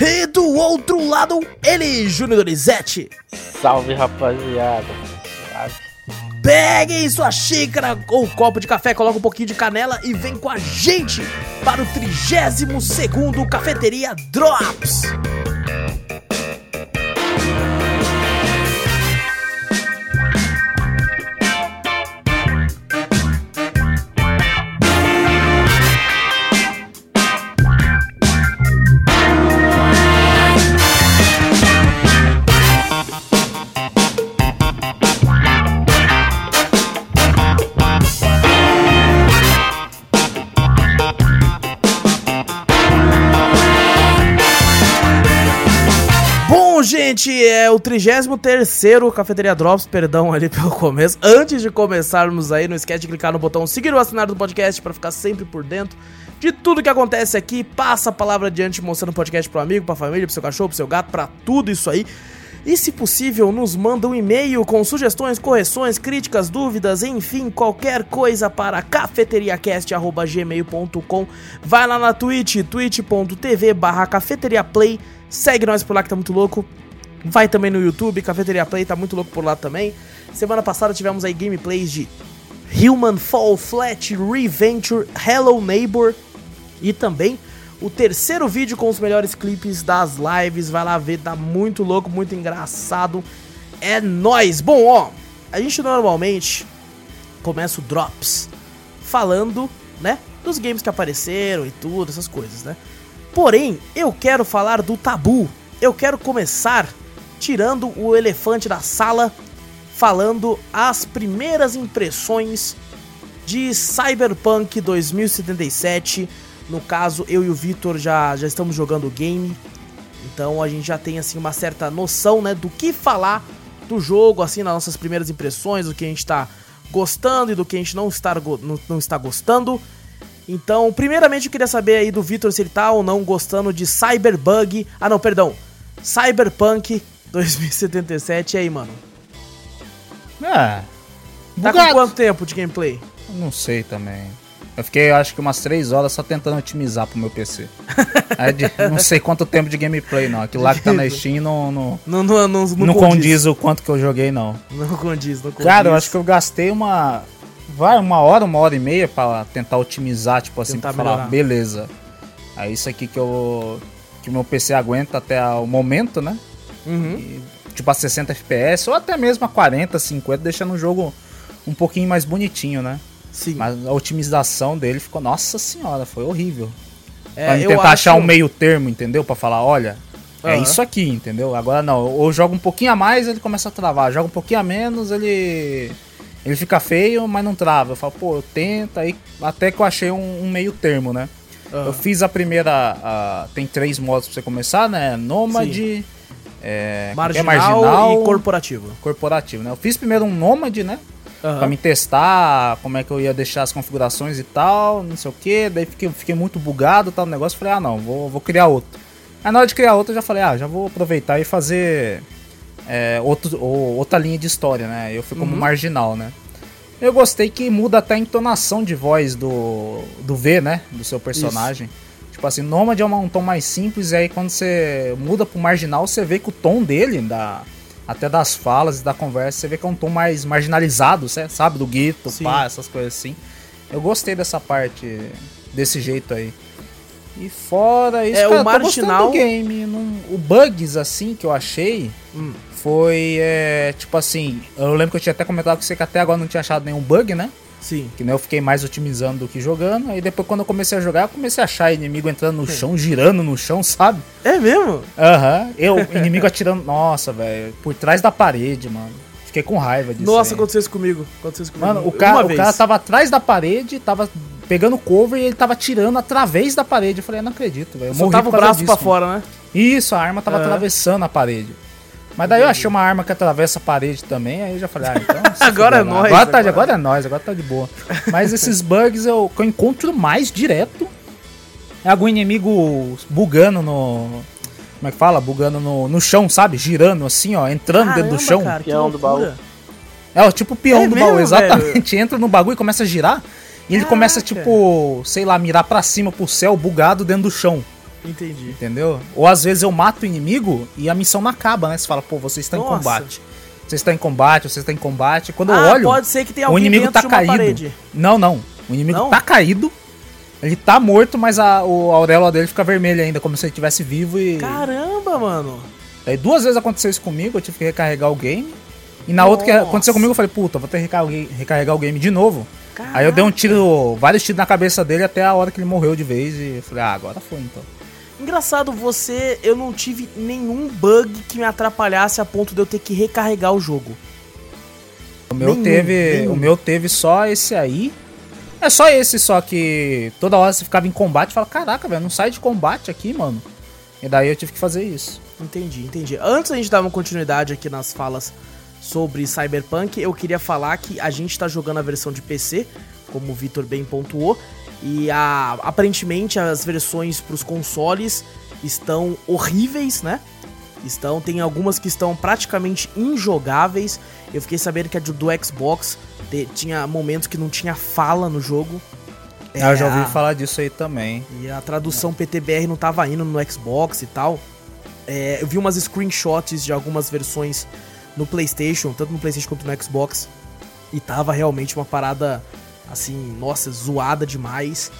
E do outro lado, ele, Júnior Donizete. Salve rapaziada. Salve. Peguem sua xícara ou copo de café, coloca um pouquinho de canela e vem com a gente para o 32 segundo Cafeteria Drops. É o 33º Cafeteria Drops, perdão ali pelo começo. Antes de começarmos aí, não esquece de clicar no botão seguir o assinar do podcast para ficar sempre por dentro de tudo que acontece aqui. Passa a palavra adiante mostrando o podcast pro amigo, pra família, pro seu cachorro, pro seu gato, pra tudo isso aí. E se possível, nos manda um e-mail com sugestões, correções, críticas, dúvidas, enfim, qualquer coisa para cafeteriacast.gmail.com. Vai lá na Twitch, twitch.tv barra cafeteriaplay. Segue nós por lá que tá muito louco. Vai também no YouTube, Cafeteria Play, tá muito louco por lá também. Semana passada tivemos aí gameplays de Human Fall Flat, Reventure, Hello Neighbor e também o terceiro vídeo com os melhores clipes das lives. Vai lá ver, tá muito louco, muito engraçado. É nóis! Bom, ó, a gente normalmente começa o Drops falando, né, dos games que apareceram e tudo, essas coisas, né? Porém, eu quero falar do tabu. Eu quero começar tirando o elefante da sala, falando as primeiras impressões de Cyberpunk 2077. No caso, eu e o Vitor já, já estamos jogando o game. Então a gente já tem assim uma certa noção, né, do que falar do jogo, assim, nas nossas primeiras impressões, do que a gente tá gostando e do que a gente não está, não, não está gostando. Então, primeiramente eu queria saber aí do Vitor se ele tá ou não gostando de Cyberbug. Ah, não, perdão. Cyberpunk 2077. E aí, mano? É. Tá com Bugado. quanto tempo de gameplay? Não sei também. Eu fiquei, acho que umas 3 horas só tentando otimizar pro meu PC. Aí de- não sei quanto tempo de gameplay, não. Aquilo lá que tá na Steam não, não, Não, não, não, não, não condiz o quanto que eu joguei, não. Não condiz, não condiz. Cara, eu acho que eu gastei uma. Vai, uma hora, uma hora e meia pra tentar otimizar, tipo assim, Tentar pra falar, melhorar. beleza. É isso aqui que eu. que o meu PC aguenta até o momento, né? Uhum. E, tipo a 60 FPS ou até mesmo a 40, 50, deixando o jogo um pouquinho mais bonitinho, né? Sim. Mas a otimização dele ficou, nossa senhora, foi horrível. É, pra tentar achar acho- um meio termo, entendeu? Pra falar, olha, é isso aqui, entendeu? Agora não, ou joga um pouquinho a mais, ele começa a travar. Joga um pouquinho a menos, ele ele fica feio, mas não trava. Eu falo, pô, eu tento, aí até que eu achei um, um meio termo, né? Aham. Eu fiz a primeira, a- tem três modos pra você começar, né? Nômade, é, que é? marginal, e corporativo. corporativo, né? Eu fiz primeiro um Nômade, né? Aham. Pra me testar como é que eu ia deixar as configurações e tal, não sei o que. Daí fiquei, fiquei muito bugado tal negócio. Falei, ah não, vou, vou criar outro. Aí na hora de criar outro eu já falei, ah, já vou aproveitar e fazer é, outro, ou- outra linha de história, né? Eu fui como Uhum. marginal, né? Eu gostei que muda até a entonação de voz do, do V, né? Do seu personagem. Tipo assim, Nômade é um tom mais simples, e aí quando você muda pro marginal, você vê que o tom dele, da, até das falas e da conversa, você vê que é um tom mais marginalizado, sabe? Do guito, Sim. pá, essas coisas assim. Eu gostei dessa parte, desse jeito aí. E fora isso, É, o cara, gostando marginal- do game. Não, o bugs, assim, que eu achei, Hum. foi, é, tipo assim, eu lembro que eu tinha até comentado com você que até agora não tinha achado nenhum bug, né? Sim. Que né, eu fiquei mais otimizando do que jogando. Aí depois, quando eu comecei a jogar, eu comecei a achar inimigo entrando no chão, girando no chão, sabe? É mesmo? Aham. Eu, inimigo atirando. Nossa, velho. Por trás da parede, mano. Fiquei com raiva disso. Nossa, aí. aconteceu isso comigo. Aconteceu isso comigo. Mano, o Uma cara, o vez. cara tava atrás da parede, tava pegando cover e ele tava tirando através da parede. Eu falei, eu não acredito, velho. Eu Só morri tava o braço disso, pra mano. fora, né? Isso, a arma tava Aham. atravessando a parede. Mas daí eu achei uma arma que atravessa a parede também, aí eu já falei, ah, então. Agora é lá. nóis, Agora, tá, agora. agora é nóis, agora tá de boa. Mas esses bugs eu, que eu encontro mais direto é algum inimigo bugando no. Como é que fala? Bugando no, no chão, sabe? Girando assim, ó, entrando dentro do Caramba, chão. cara, Peão do baú. É, o tipo peão É do mesmo, baú, exatamente. Entra no bagulho e começa a girar. E ele começa, Caraca. tipo, sei lá, mirar pra cima, pro céu, bugado dentro do chão. Entendi. Entendeu? Ou às vezes eu mato o inimigo e a missão não acaba, né? Você fala, pô, você está em Nossa. combate. Você está em combate, você está em combate. Quando eu Ah, olho, pode ser que tenha o inimigo tá caído. parede. Não, não. O inimigo Não? tá caído. Ele tá morto, mas a, o, a auréola dele fica vermelha ainda, como se ele estivesse vivo e. Caramba, mano. Aí duas vezes aconteceu isso comigo, eu tive que recarregar o game. E na outra que Nossa. aconteceu comigo, eu falei, puta, vou ter que recarregar, recarregar o game de novo. Caraca. Aí eu dei um tiro, vários tiros na cabeça dele até a hora que ele morreu de vez e eu falei, ah, agora foi então. Engraçado, você. Eu não tive nenhum bug que me atrapalhasse a ponto de eu ter que recarregar o jogo. O meu Nenhum, teve, nenhum. o meu teve só esse aí. É só esse só que toda hora você ficava em combate e fala, caraca, velho, não sai de combate aqui, mano. E daí eu tive que fazer isso. Entendi, entendi. Antes a gente dar uma continuidade aqui nas falas sobre Cyberpunk, eu queria falar que a gente tá jogando a versão de PC, como o Vitor bem pontuou, e a, aparentemente as versões pros consoles estão horríveis, né? Estão, tem algumas que estão praticamente injogáveis. Eu fiquei sabendo que a do Xbox te- tinha momentos que não tinha fala no jogo. Ah, eu já É, a- ouvi falar disso aí também. e a tradução PTBR não tava indo no Xbox e tal. É, eu vi umas screenshots de algumas versões no PlayStation, tanto no PlayStation quanto no Xbox. E tava realmente uma parada, assim, nossa, zoada demais.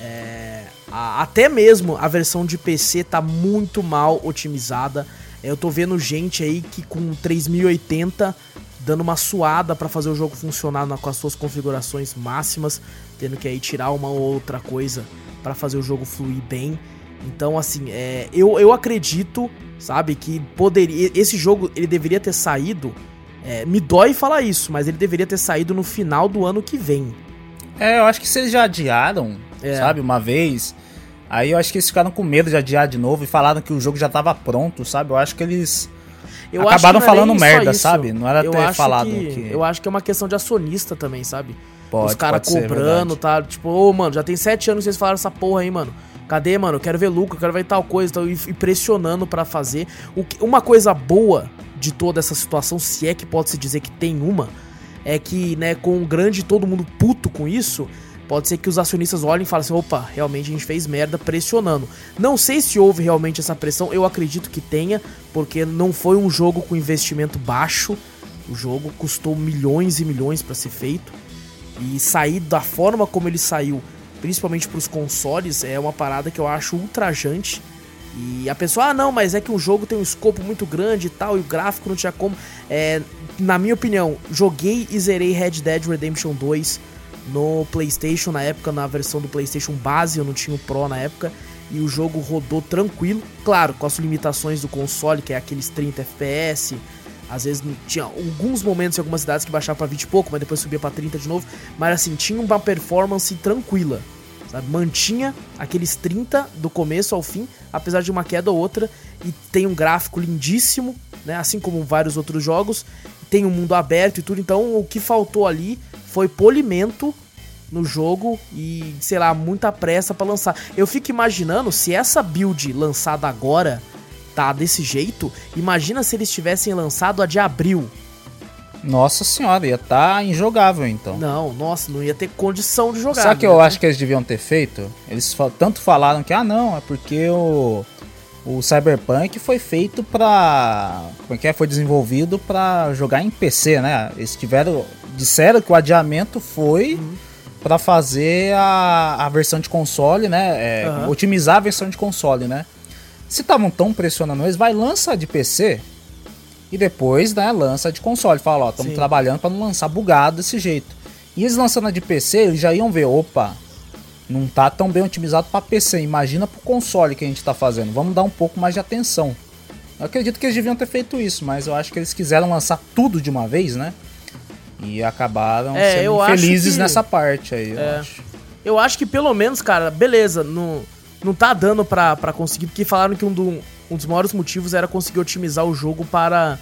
É, a- até mesmo a versão de PC tá muito mal otimizada. É, Eu tô vendo gente aí que com 3080 dando uma suada pra fazer o jogo funcionar na- com as suas configurações máximas, tendo que aí tirar uma ou outra coisa pra fazer o jogo fluir bem. Então, assim, é, eu, eu acredito, sabe, que poderia. Esse jogo ele deveria ter saído. é, me dói falar isso, mas ele deveria ter saído no final do ano que vem. É, eu acho que se eles já adiaram, É. sabe, uma vez. Aí eu acho que eles ficaram com medo de adiar de novo e falaram que o jogo já tava pronto, sabe? Eu acho que eles Eu acabaram é falando merda, sabe? Não era eu ter falado que, que- Eu acho que é uma questão de acionista também, sabe? pode, Os caras ser, cobrando, verdade. tá? Tipo, ô, mano, já tem sete anos que vocês falaram essa porra aí, mano. Cadê, mano? Eu quero ver lucro, eu quero ver tal coisa, então, e, e pressionando pra fazer. O que- uma coisa boa de toda essa situação, se é que pode se dizer que tem uma, é que, né, com o grande todo mundo puto com isso, pode ser que os acionistas olhem e falem assim, opa, realmente a gente fez merda pressionando. Não sei se houve realmente essa pressão, eu acredito que tenha, porque não foi um jogo com investimento baixo, o jogo custou milhões e milhões pra ser feito. E sair da forma como ele saiu, principalmente pros consoles, é uma parada que eu acho ultrajante. E a pessoa, ah, não, mas é que um jogo tem um escopo muito grande e tal, e o gráfico não tinha como. É, na minha opinião, joguei e zerei Red Dead Redemption 2 no PlayStation na época, na versão do PlayStation base, eu não tinha o Pro na época, e o jogo rodou tranquilo, claro, com as limitações do console, que é aqueles 30 FPS. Às vezes tinha alguns momentos em algumas cidades que baixava pra 20 e pouco, mas depois subia pra 30 de novo. Mas assim, tinha uma performance tranquila. Sabe? Mantinha aqueles 30 do começo ao fim, apesar de uma queda ou outra. E tem um gráfico lindíssimo, né? Assim como vários outros jogos. Tem um mundo aberto e tudo. Então o que faltou ali foi polimento no jogo e, sei lá, muita pressa pra lançar. Eu fico imaginando se essa build lançada agora tá desse jeito, imagina se eles tivessem lançado a de abril. Nossa senhora, ia tá injogável então. Não, nossa, não ia ter condição de jogar. Sabe o que né? eu acho que eles deviam ter feito? Eles tanto falaram que, ah não, é porque o, o Cyberpunk foi feito pra. Como é que é? Foi desenvolvido pra jogar em PC, né? Eles tiveram. Disseram que o adiamento foi Uhum. pra fazer a, a versão de console, né? É, Aham. Otimizar a versão de console, né? Se estavam tão pressionando eles, vai lança de PC e depois, né, lança de console. Fala, ó, estamos trabalhando pra não lançar bugado desse jeito. E eles lançando a de PC, eles já iam ver, opa, não tá tão bem otimizado pra PC. Imagina pro console que a gente tá fazendo. Vamos dar um pouco mais de atenção. Eu acredito que eles deviam ter feito isso, mas eu acho que eles quiseram lançar tudo de uma vez, né? E acabaram É, sendo felizes que- nessa parte aí, eu É. acho. Eu acho que pelo menos, cara, beleza, não, não tá dando pra, pra conseguir, porque falaram que um, do, um dos maiores motivos era conseguir otimizar o jogo para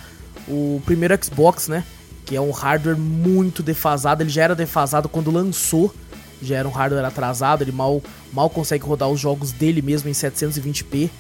o primeiro Xbox, né? Que é um hardware muito defasado. Ele já era defasado quando lançou, já era um hardware atrasado. Ele mal, mal consegue rodar os jogos dele mesmo em 720p.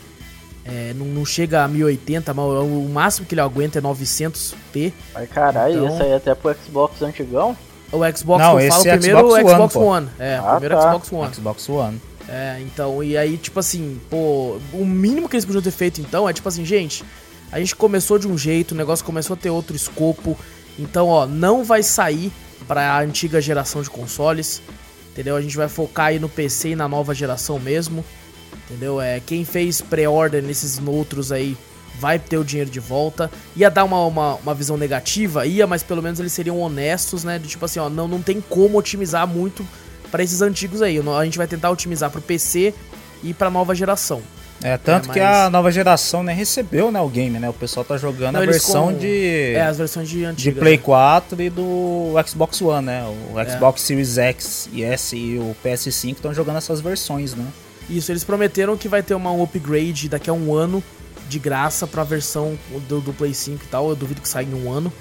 É, não, não, chega a 1080, mas o máximo que ele aguenta é 900p. Mas caralho, então... isso aí é até pro Xbox antigão? O Xbox não, que eu falo é primeiro Xbox o Xbox One. One. É, ah, primeiro tá. Xbox One. Xbox One. É, então, e aí, tipo assim, pô, o mínimo que eles podiam ter feito então é tipo assim, gente, a gente começou de um jeito, o negócio começou a ter outro escopo. Então, ó, não vai sair para a antiga geração de consoles. Entendeu? A gente vai focar aí no PC e na nova geração mesmo. Entendeu? É, quem fez pré-order nesses outros aí vai ter o dinheiro de volta. Ia dar uma, uma, uma, visão negativa, ia, mas pelo menos eles seriam honestos, né? De tipo assim, ó, não, não tem como otimizar muito para esses antigos aí. A gente vai tentar otimizar pro PC e pra nova geração. É, tanto é, mas... que a nova geração nem recebeu né, o game, né? O pessoal tá jogando Não, a versão com... de. É, as versões de antigas. De Play né? 4 e do Xbox One, né? O é. Xbox Series X e S e o PS5 estão jogando essas versões, né? Isso, eles prometeram que vai ter uma, um upgrade daqui a um ano de graça pra versão do, do Play 5 e tal. Eu duvido que saia em um ano.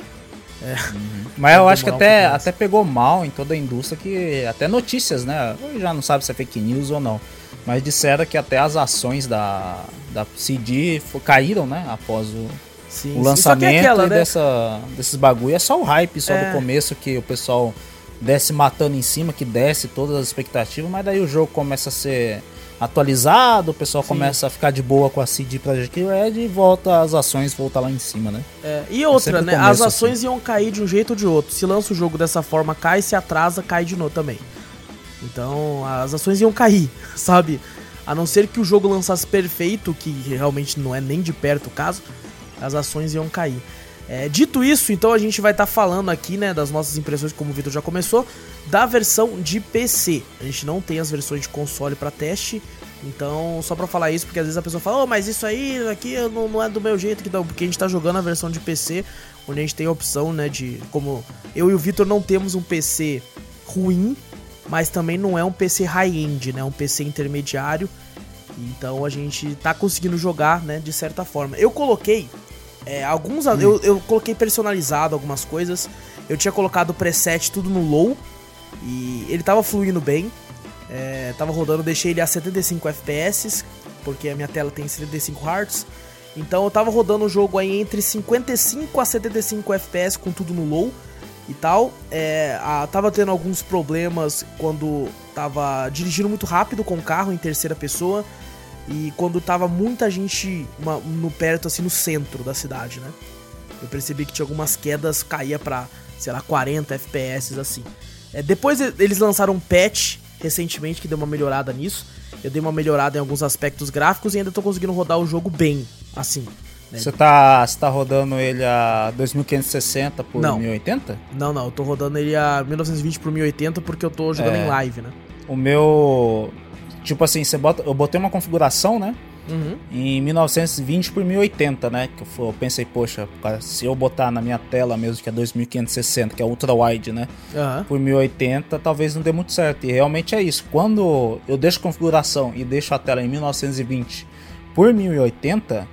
É. Uhum. Mas eu acho que até, até pegou mal em toda a indústria que. Até notícias, né? Já não sabe se é fake news ou não. Mas disseram que até as ações da, da CD caíram, né? Após o, sim, o lançamento sim. Aquela, né? dessa, desses bagulho. É só o hype só é. do começo que o pessoal desce matando em cima, que desce todas as expectativas, mas daí o jogo começa a ser atualizado, o pessoal Sim. começa a ficar de boa com a CD Projekt Red e volta as ações voltar lá em cima, né? É, e outra, né? As ações assim. iam cair de um jeito ou de outro. Se lança o jogo dessa forma, cai, se atrasa, cai de novo também. Então, as ações iam cair, sabe? A não ser que o jogo lançasse perfeito, que realmente não é nem de perto o caso, as ações iam cair. É, dito isso, então a gente vai estar tá falando aqui, né, das nossas impressões, como o Vitor já começou, da versão de PC. A gente não tem as versões de console para teste, então só para falar isso, porque às vezes a pessoa fala, oh, mas isso aí aqui não, não é do meu jeito, que porque a gente tá jogando a versão de PC, onde a gente tem a opção, né, de como eu e o Vitor não temos um PC ruim, mas também não é um PC high-end, né, um PC intermediário. Então a gente tá conseguindo jogar, né, de certa forma. Eu coloquei é, alguns. Hum. Eu, eu coloquei personalizado algumas coisas. Eu tinha colocado o preset tudo no low. E ele tava fluindo bem. É, tava rodando, deixei ele a 75 FPS. Porque a minha tela tem 75 Hz. Então eu tava rodando o jogo aí entre 55 a 75 FPS com tudo no low e tal. É, a, tava tendo alguns problemas quando tava dirigindo muito rápido com o carro em terceira pessoa. E quando tava muita gente uma, no perto, assim, no centro da cidade, né? Eu percebi que tinha algumas quedas, caía pra, sei lá, 40 FPS, assim. É, depois eles lançaram um patch recentemente que deu uma melhorada nisso. Eu dei uma melhorada em alguns aspectos gráficos e ainda tô conseguindo rodar o jogo bem, assim. Né? Você tá, você tá rodando ele a 2560 por não. 1080? Não, não, eu tô rodando ele a 1920 por 1080 porque eu tô jogando é, em live, né? O meu Tipo assim, você bota, eu botei uma configuração, né? Uhum. Em 1920 por 1080, né? Que eu, pensei, poxa, se eu botar na minha tela mesmo, que é 2560, que é ultra wide, né? Uhum. Por 1080, talvez não dê muito certo. E realmente é isso. Quando eu deixo configuração e deixo a tela em 1920 por 1080,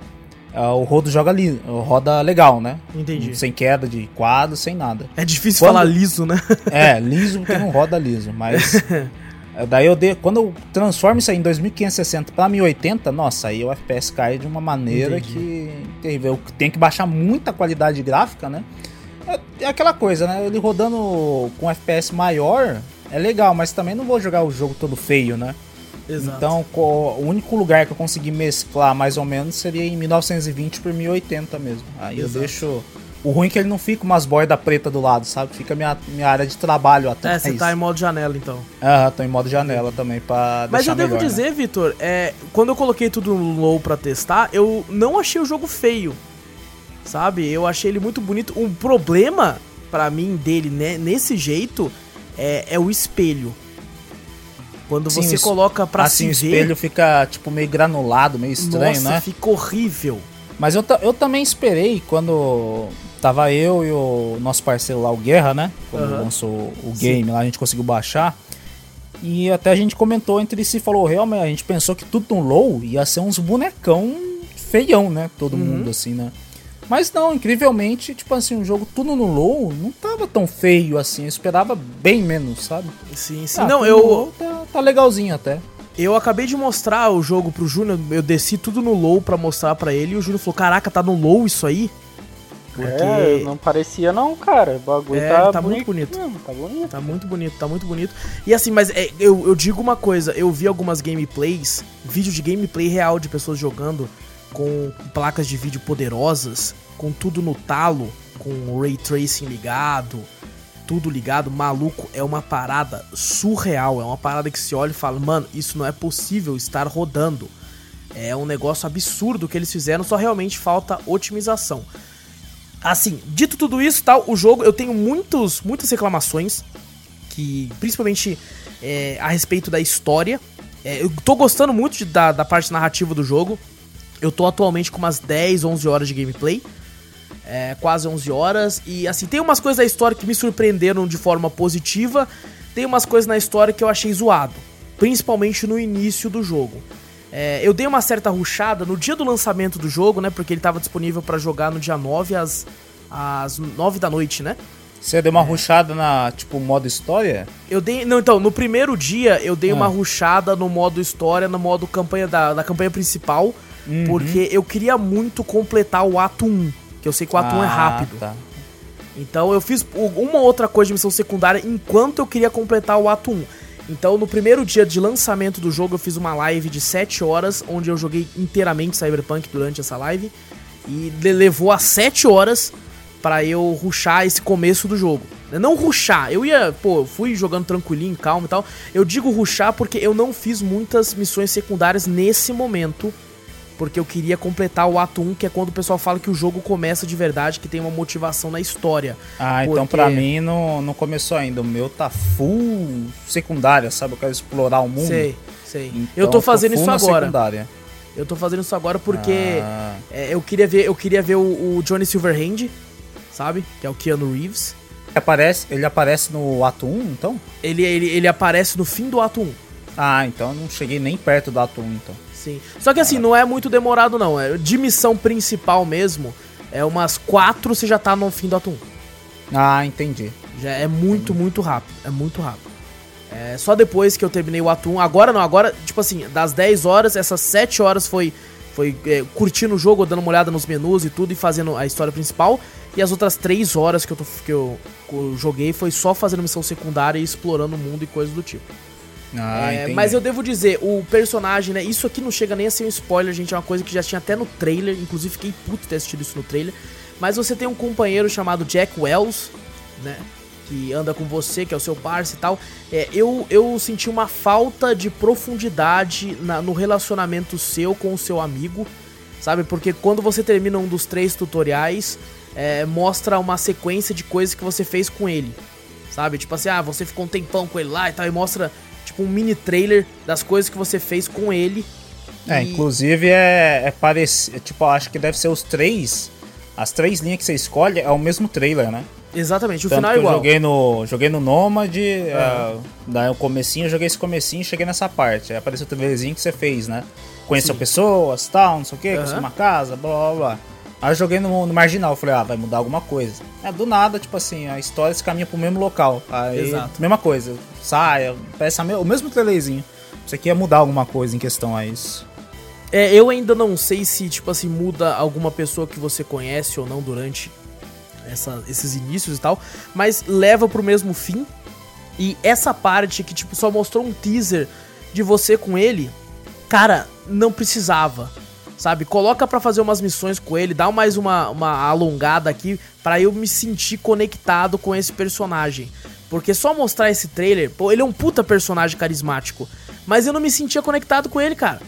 uh, o rodo joga li roda legal, né? Entendi. Sem queda de quadro, sem nada. É difícil Quando... falar liso, né? É, liso porque não roda liso, mas daí eu de, quando eu transformo isso aí em 2560 para 1080, nossa, aí o FPS cai de uma maneira Entendi. que terrível. Tenho que baixar muita qualidade gráfica, né? É, é, aquela coisa, né? Ele rodando com FPS maior é legal, mas também não vou jogar o jogo todo feio, né? Exato. Então, o único lugar que eu consegui mesclar mais ou menos seria em 1920 por 1080 mesmo. Aí Exato. eu deixo o ruim é que ele não fica umas bordas preta do lado, sabe? Fica minha, minha área de trabalho até. É, você tá em modo janela então. Aham, tô em modo janela também pra Mas eu devo melhor, né? dizer, né? Vitor, é, quando eu coloquei tudo no low pra testar, eu não achei o jogo feio. Sabe? Eu achei ele muito bonito. Um problema para mim dele né, nesse jeito é, é o espelho. Quando Sim, você coloca pra assim, se ver... o espelho fica tipo meio granulado, meio estranho, Nossa, né? fica horrível. Mas eu, eu também esperei quando tava eu e o nosso parceiro lá, o Guerra, né? Quando uhum. lançou o game Sim. lá, a gente conseguiu baixar. E até a gente comentou entre si, falou, realmente, a gente pensou que tudo no low ia ser uns bonecão feião, né? Todo uhum. mundo, assim, né? Mas não, incrivelmente, tipo assim, o jogo tudo no low não tava tão feio assim. Eu esperava bem menos, sabe? Sim, sim. Ah, não, eu. Tá, tá, legalzinho até. Eu acabei de mostrar o jogo pro Júnior, eu desci tudo no low para mostrar para ele e o Júnior falou: Caraca, tá no low isso aí? Porque... É, não parecia não, cara. O bagulho é, tá, tá bonito muito bonito. Mesmo, tá bonito. Tá muito bonito, tá muito bonito. E assim, mas é, eu, eu digo uma coisa, eu vi algumas gameplays, vídeo de gameplay real de pessoas jogando com placas de vídeo poderosas, com tudo no talo, com o ray tracing ligado, tudo ligado, maluco, é uma parada surreal, é uma parada que se olha e fala, mano, isso não é possível estar rodando. É um negócio absurdo que eles fizeram, só realmente falta otimização. Assim, dito tudo isso, tal, o jogo eu tenho muitos, muitas reclamações que principalmente é, a respeito da história. É, eu tô gostando muito de, da, da parte narrativa do jogo. Eu tô atualmente com umas 10, 11 horas de gameplay. É, quase 11 horas. E assim, tem umas coisas da história que me surpreenderam de forma positiva. Tem umas coisas na história que eu achei zoado. Principalmente no início do jogo. É, eu dei uma certa ruchada no dia do lançamento do jogo, né? Porque ele estava disponível para jogar no dia 9 às, às 9 da noite, né? Você deu uma é. ruchada na, tipo, modo história? Eu dei. Não, então, no primeiro dia eu dei ah. uma ruchada no modo história, no modo campanha da, da campanha principal. Uhum. Porque eu queria muito completar o ato 1. Que eu sei que o ato ah, 1 é rápido. Tá. Então eu fiz uma outra coisa de missão secundária enquanto eu queria completar o ato 1. Então, no primeiro dia de lançamento do jogo, eu fiz uma live de 7 horas, onde eu joguei inteiramente Cyberpunk durante essa live. E levou a 7 horas para eu ruxar esse começo do jogo. Não ruxar, eu ia, pô, fui jogando tranquilinho, calmo e tal. Eu digo ruxar porque eu não fiz muitas missões secundárias nesse momento porque eu queria completar o ato 1, que é quando o pessoal fala que o jogo começa de verdade, que tem uma motivação na história. Ah, então porque... então pra mim não, não começou ainda. O meu tá full secundária, sabe? Eu quero explorar o mundo. Sei, sei. Então, eu tô fazendo tô isso agora. Secundária. Eu tô fazendo isso agora porque ah. é, eu queria ver, eu queria ver o, o, Johnny Silverhand, sabe? Que é o Keanu Reeves. Ele aparece, ele aparece no ato 1, então? Ele, ele, ele aparece no fim do ato 1. Ah, então eu não cheguei nem perto do ato 1, então. Sim. Só que assim, não é muito demorado, não. É, de missão principal mesmo, é umas quatro você já tá no fim do ato 1. Ah, entendi. Já é muito, entendi. muito rápido. É muito rápido. É, só depois que eu terminei o ato 1. Agora não, agora, tipo assim, das 10 horas, essas 7 horas foi, foi é, curtindo o jogo, dando uma olhada nos menus e tudo, e fazendo a história principal. E as outras 3 horas que eu, tô, que eu, que eu joguei foi só fazendo missão secundária e explorando o mundo e coisas do tipo. Ah, é, mas eu devo dizer, o personagem, né? Isso aqui não chega nem a ser um spoiler, gente. É uma coisa que já tinha até no trailer. Inclusive, fiquei puto ter assistido isso no trailer. Mas você tem um companheiro chamado Jack Wells, né? Que anda com você, que é o seu parceiro e tal. É, eu, eu senti uma falta de profundidade na, no relacionamento seu com o seu amigo, sabe? Porque quando você termina um dos três tutoriais, é, mostra uma sequência de coisas que você fez com ele, sabe? Tipo assim, ah, você ficou um tempão com ele lá e tal, e mostra tipo um mini trailer das coisas que você fez com ele. É, e... inclusive é, é parecido. Tipo, acho que deve ser os três. As três linhas que você escolhe é o mesmo trailer, né? Exatamente, o Tanto final é igual. Eu joguei no, joguei no Nomad, é. daí o comecinho, eu joguei esse comecinho e cheguei nessa parte. Aí apareceu o trailerzinho que você fez, né? Conheceu Sim. pessoas, tal, não sei o que, uhum. construiu uma casa, blá blá blá. Aí eu joguei no, no, marginal, falei, ah, vai mudar alguma coisa. É, do nada, tipo assim, a história se caminha pro mesmo local. Aí, Exato. mesma coisa, sai, parece o mesmo trailerzinho. Isso aqui ia mudar alguma coisa em questão a isso. É, eu ainda não sei se, tipo assim, muda alguma pessoa que você conhece ou não durante essa, esses inícios e tal, mas leva pro mesmo fim. E essa parte que, tipo, só mostrou um teaser de você com ele, cara, não precisava sabe? Coloca para fazer umas missões com ele, dá mais uma, uma alongada aqui para eu me sentir conectado com esse personagem. Porque só mostrar esse trailer, pô, ele é um puta personagem carismático, mas eu não me sentia conectado com ele, cara.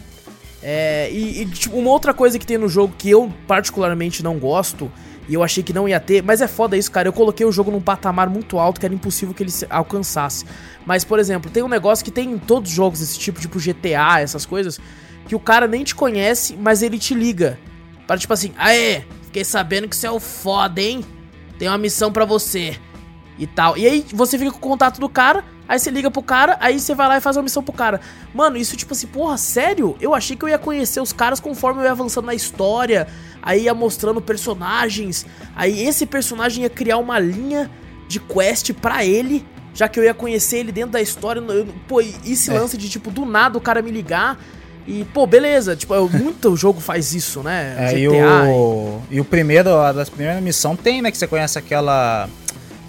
É, e, e tipo, uma outra coisa que tem no jogo que eu particularmente não gosto, e eu achei que não ia ter, mas é foda isso, cara. Eu coloquei o jogo num patamar muito alto que era impossível que ele alcançasse. Mas, por exemplo, tem um negócio que tem em todos os jogos desse tipo, tipo GTA, essas coisas, que o cara nem te conhece, mas ele te liga. Para tipo assim, aê, fiquei sabendo que você é o foda, hein? Tem uma missão para você. E tal. E aí você fica com o contato do cara, Aí você liga pro cara, aí você vai lá e faz uma missão pro cara. Mano, isso tipo assim, porra, sério? Eu achei que eu ia conhecer os caras conforme eu ia avançando na história. Aí ia mostrando personagens. Aí esse personagem ia criar uma linha de quest pra ele. Já que eu ia conhecer ele dentro da história. Eu, pô, e esse é. lance de tipo, do nada o cara me ligar. E, pô, beleza, tipo, muito jogo faz isso, né? É, GTA. E o, e o primeiro, a das primeiras missão tem, né? Que você conhece aquela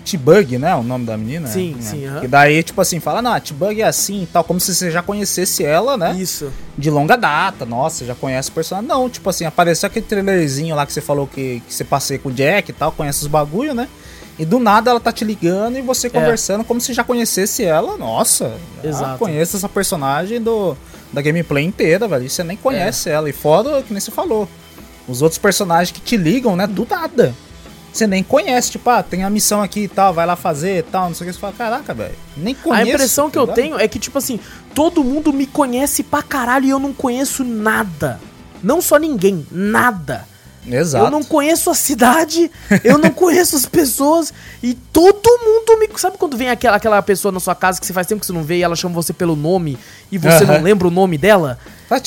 T-Bug, né? O nome da menina. Sim, né? sim. Uhum. E daí, tipo assim, fala, não, a T-Bug é assim e tal, como se você já conhecesse ela, né? Isso. De longa data, nossa, já conhece o personagem. Não, tipo assim, apareceu aquele trailerzinho lá que você falou que, que você passei com o Jack e tal, conhece os bagulho, né? E do nada ela tá te ligando e você é. conversando como se já conhecesse ela. Nossa, Exato. conheço essa personagem do, da gameplay inteira, velho. E você nem conhece é. ela. E fora, que nem você falou, os outros personagens que te ligam, né? Do nada você nem conhece, tipo, ah, tem a missão aqui e tal, vai lá fazer e tal, não sei o que. Você fala, caraca, velho, nem conheço. A impressão que tá eu tenho é que, tipo assim, todo mundo me conhece pra caralho e eu não conheço nada. Não só ninguém, nada. Exato. Eu não conheço a cidade, eu não conheço as pessoas e todo mundo me. Sabe quando vem aquela, aquela pessoa na sua casa que você faz tempo que você não vê e ela chama você pelo nome e você não lembra o nome dela?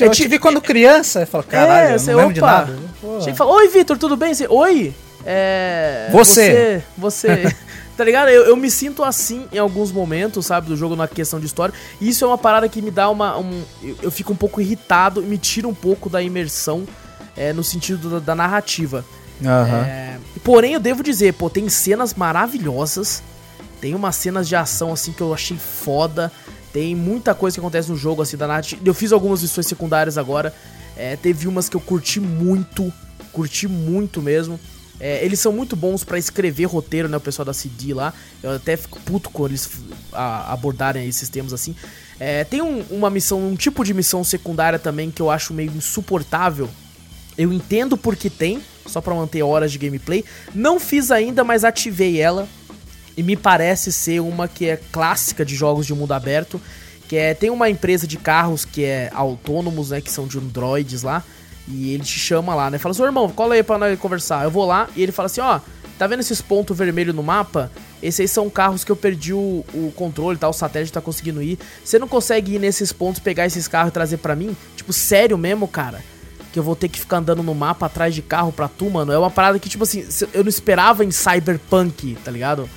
Eu te vi quando criança, eu falo, caralho, é, eu não lembro opa. de nada. Chega e fala, oi Vitor, tudo bem? Você, oi? É. Você! Você. você tá ligado? Eu, eu, me sinto assim em alguns momentos, sabe, do jogo na questão de história. E isso é uma parada que me dá uma. Um, eu, eu fico um pouco irritado e me tira um pouco da imersão é, no sentido da, da narrativa. Uhum. É, porém, eu devo dizer, pô, tem cenas maravilhosas. Tem umas cenas de ação assim que eu achei foda. Tem muita coisa que acontece no jogo, assim, da narrativa. Eu fiz algumas missões secundárias agora. É, teve umas que eu curti muito. Curti muito mesmo. É, eles são muito bons para escrever roteiro, né? O pessoal da CD lá. Eu até fico puto quando eles a, abordarem esses temas assim. É, tem um, uma missão, um tipo de missão secundária também que eu acho meio insuportável. Eu entendo porque tem, só para manter horas de gameplay. Não fiz ainda, mas ativei ela. E me parece ser uma que é clássica de jogos de mundo aberto. Que é. Tem uma empresa de carros que é autônomos, né? Que são de androids lá. E ele te chama lá, né? Fala assim, irmão, cola aí pra nós conversar. Eu vou lá e ele fala assim, ó, tá vendo esses pontos vermelhos no mapa? Esses aí são carros que eu perdi o, o controle, tá? O satélite tá conseguindo ir. Você não consegue ir nesses pontos, pegar esses carros e trazer para mim? Tipo, sério mesmo, cara? Que eu vou ter que ficar andando no mapa atrás de carro pra tu, mano? É uma parada que, tipo assim, eu não esperava em Cyberpunk, tá ligado?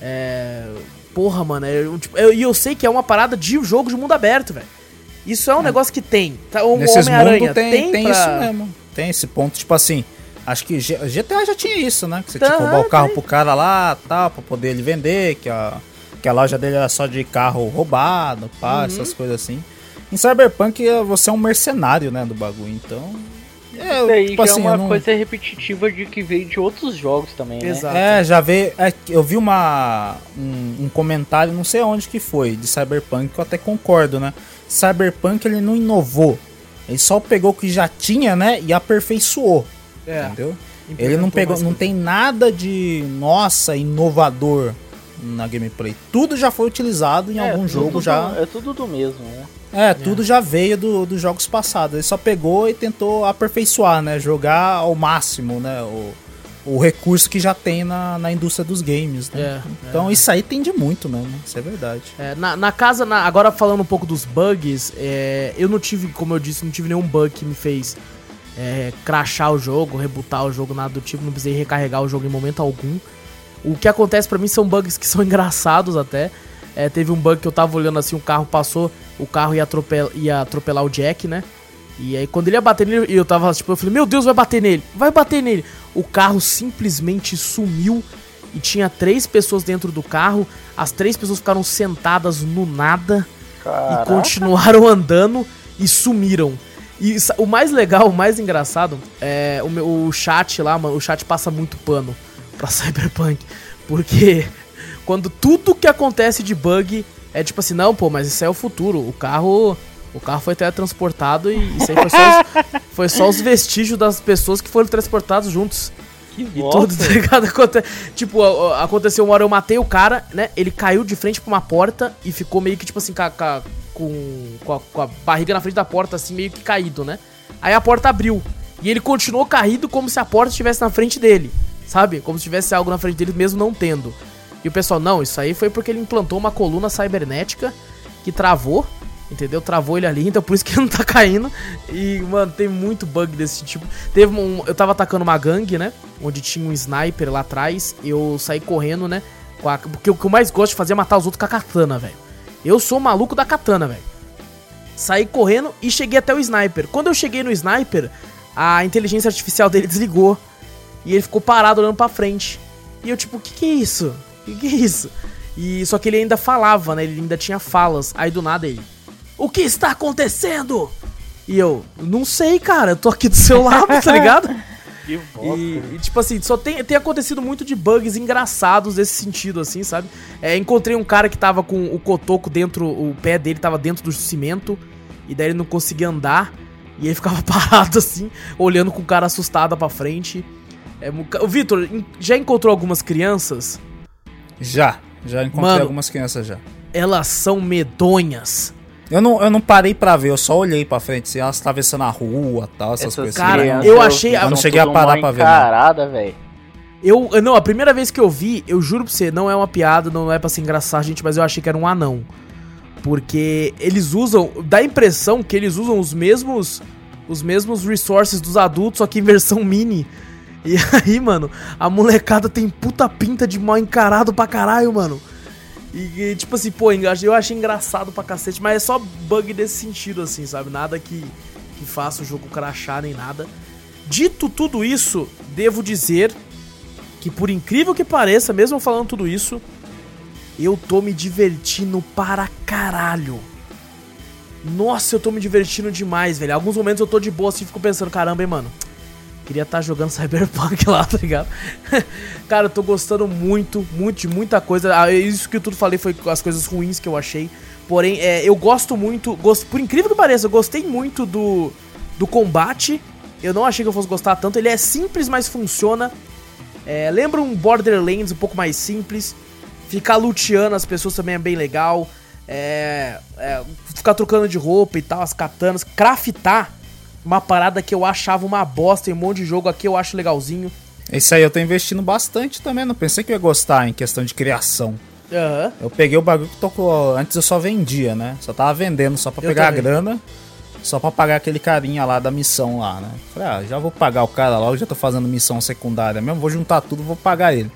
É. Porra, mano. E eu, tipo, eu, eu sei que é uma parada de jogo de mundo aberto, velho. Isso é um é. negócio que tem. Tá, o Homem-Aranha tem, tem, tem pra... isso mesmo. Tem esse ponto, tipo assim. Acho que GTA já tinha isso, né? Que você tá, tinha que roubar o carro tem. pro cara lá, tal, pra poder ele vender, que a, que a loja dele era só de carro roubado, pá, uhum. essas coisas assim. Em Cyberpunk você é um mercenário, né, do bagulho, então. É, Isso aí tipo assim, é uma não... coisa repetitiva de que veio de outros jogos também, né? Exato. É, já veio. É, eu vi uma, um, um, comentário, não sei onde que foi, de Cyberpunk, que eu até concordo, né? Cyberpunk ele não inovou. Ele só pegou o que já tinha, né, e aperfeiçoou. É. Entendeu? Ele não pegou, não tem nada de nossa inovador na gameplay. Tudo já foi utilizado em é, algum jogo já. é tudo do mesmo, né? É, tudo já veio do, dos jogos passados. Ele só pegou e tentou aperfeiçoar, né? Jogar ao máximo, né? O, o recurso que já tem na, na indústria dos games. Né? É, então é. isso aí tende muito mesmo, isso é verdade. É, na, na casa, na, agora falando um pouco dos bugs, é, eu não tive, como eu disse, não tive nenhum bug que me fez é, crashar o jogo, rebutar o jogo, nada do tipo, não precisei recarregar o jogo em momento algum. O que acontece para mim são bugs que são engraçados até. É, teve um bug que eu tava olhando assim, o carro passou, o carro ia, atropel, ia atropelar o Jack, né? E aí quando ele ia bater nele, eu tava tipo, eu falei, meu Deus, vai bater nele, vai bater nele. O carro simplesmente sumiu e tinha três pessoas dentro do carro. As três pessoas ficaram sentadas no nada Caraca. e continuaram andando e sumiram. E o mais legal, o mais engraçado é o, meu, o chat lá, mano. O chat passa muito pano pra Cyberpunk. Porque quando tudo que acontece de bug é tipo assim, não, pô, mas isso é o futuro. O carro o carro foi teletransportado e isso aí foi só, os, foi só os vestígios das pessoas que foram transportados juntos. Que e tudo, tá ligado? Aconte... Tipo, aconteceu uma hora eu matei o cara, né? Ele caiu de frente pra uma porta e ficou meio que, tipo assim, com, com, com, a, com a barriga na frente da porta, assim, meio que caído, né? Aí a porta abriu. E ele continuou caído como se a porta estivesse na frente dele. Sabe? Como se tivesse algo na frente dele, mesmo não tendo. E o pessoal, não, isso aí foi porque ele implantou uma coluna cibernética que travou, entendeu? Travou ele ali, então por isso que ele não tá caindo. E, mano, tem muito bug desse tipo. Teve um. Eu tava atacando uma gangue, né? Onde tinha um sniper lá atrás. Eu saí correndo, né? A, porque o que eu mais gosto de fazer é matar os outros com a katana, velho. Eu sou maluco da katana, velho. Saí correndo e cheguei até o sniper. Quando eu cheguei no sniper, a inteligência artificial dele desligou. E ele ficou parado olhando pra frente. E eu, tipo, o que, que é isso? Que, que é isso? E só que ele ainda falava, né? Ele ainda tinha falas. Aí do nada ele. O que está acontecendo? E eu, não sei, cara, eu tô aqui do seu lado, tá ligado? Que e, e, tipo assim, só tem, tem acontecido muito de bugs engraçados nesse sentido, assim, sabe? É, encontrei um cara que tava com o cotoco dentro, o pé dele tava dentro do cimento, e daí ele não conseguia andar, e ele ficava parado assim, olhando com o cara assustado pra frente. É, o Vitor, já encontrou algumas crianças? Já, já encontrei Mano, algumas crianças já. Elas são medonhas. Eu não, eu não parei pra ver, eu só olhei pra frente, assim, elas atravessando a rua tal, essas, essas coisas. Cara, eu achei. Eu não cheguei a parar pra ver. Carada, velho. Eu, não, a primeira vez que eu vi, eu juro pra você, não é uma piada, não é pra se engraçar, gente, mas eu achei que era um anão. Porque eles usam, dá a impressão que eles usam os mesmos os mesmos resources dos adultos, só que em versão mini. E aí, mano, a molecada tem puta pinta de mal encarado pra caralho, mano. E, e, tipo assim, pô, eu achei engraçado pra cacete, mas é só bug desse sentido, assim, sabe? Nada que, que faça o jogo crachar nem nada. Dito tudo isso, devo dizer que, por incrível que pareça, mesmo falando tudo isso, eu tô me divertindo para caralho. Nossa, eu tô me divertindo demais, velho. Alguns momentos eu tô de boa assim, fico pensando, caramba, hein, mano. Queria estar tá jogando Cyberpunk lá, tá ligado? Cara, eu tô gostando muito, muito de muita coisa. Ah, isso que eu tudo falei foi as coisas ruins que eu achei. Porém, é, eu gosto muito. Gost... Por incrível que pareça, eu gostei muito do, do combate. Eu não achei que eu fosse gostar tanto. Ele é simples, mas funciona. É, lembra um Borderlands um pouco mais simples. Ficar luteando as pessoas também é bem legal. É, é, ficar trocando de roupa e tal, as katanas. Craftar uma parada que eu achava uma bosta em um monte de jogo aqui eu acho legalzinho. Esse aí eu tô investindo bastante também, não pensei que eu ia gostar em questão de criação. Uhum. Eu peguei o bagulho que tocou. Antes eu só vendia, né? Só tava vendendo só pra eu pegar também. a grana. Só pra pagar aquele carinha lá da missão lá, né? Falei, ah, já vou pagar o cara lá, eu já tô fazendo missão secundária mesmo, vou juntar tudo, vou pagar ele.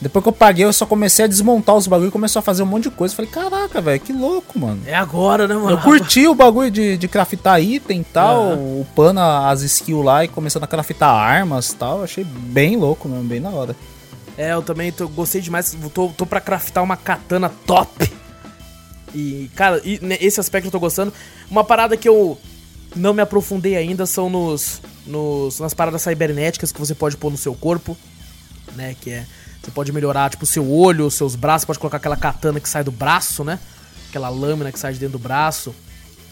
Depois que eu paguei, eu só comecei a desmontar os bagulho e começou a fazer um monte de coisa. Falei, caraca, velho, que louco, mano. É agora, né, mano? Eu curti o bagulho de, de craftar item e tal, uhum. upando as skills lá e começando a craftar armas e tal. Achei bem louco, mano, bem na hora. É, eu também tô, gostei demais. Tô, tô pra craftar uma katana top. E, cara, e, esse aspecto eu tô gostando. Uma parada que eu não me aprofundei ainda são nos, nos nas paradas cibernéticas que você pode pôr no seu corpo, né? Que é você pode melhorar, tipo, o seu olho, os seus braços. Pode colocar aquela katana que sai do braço, né? Aquela lâmina que sai de dentro do braço.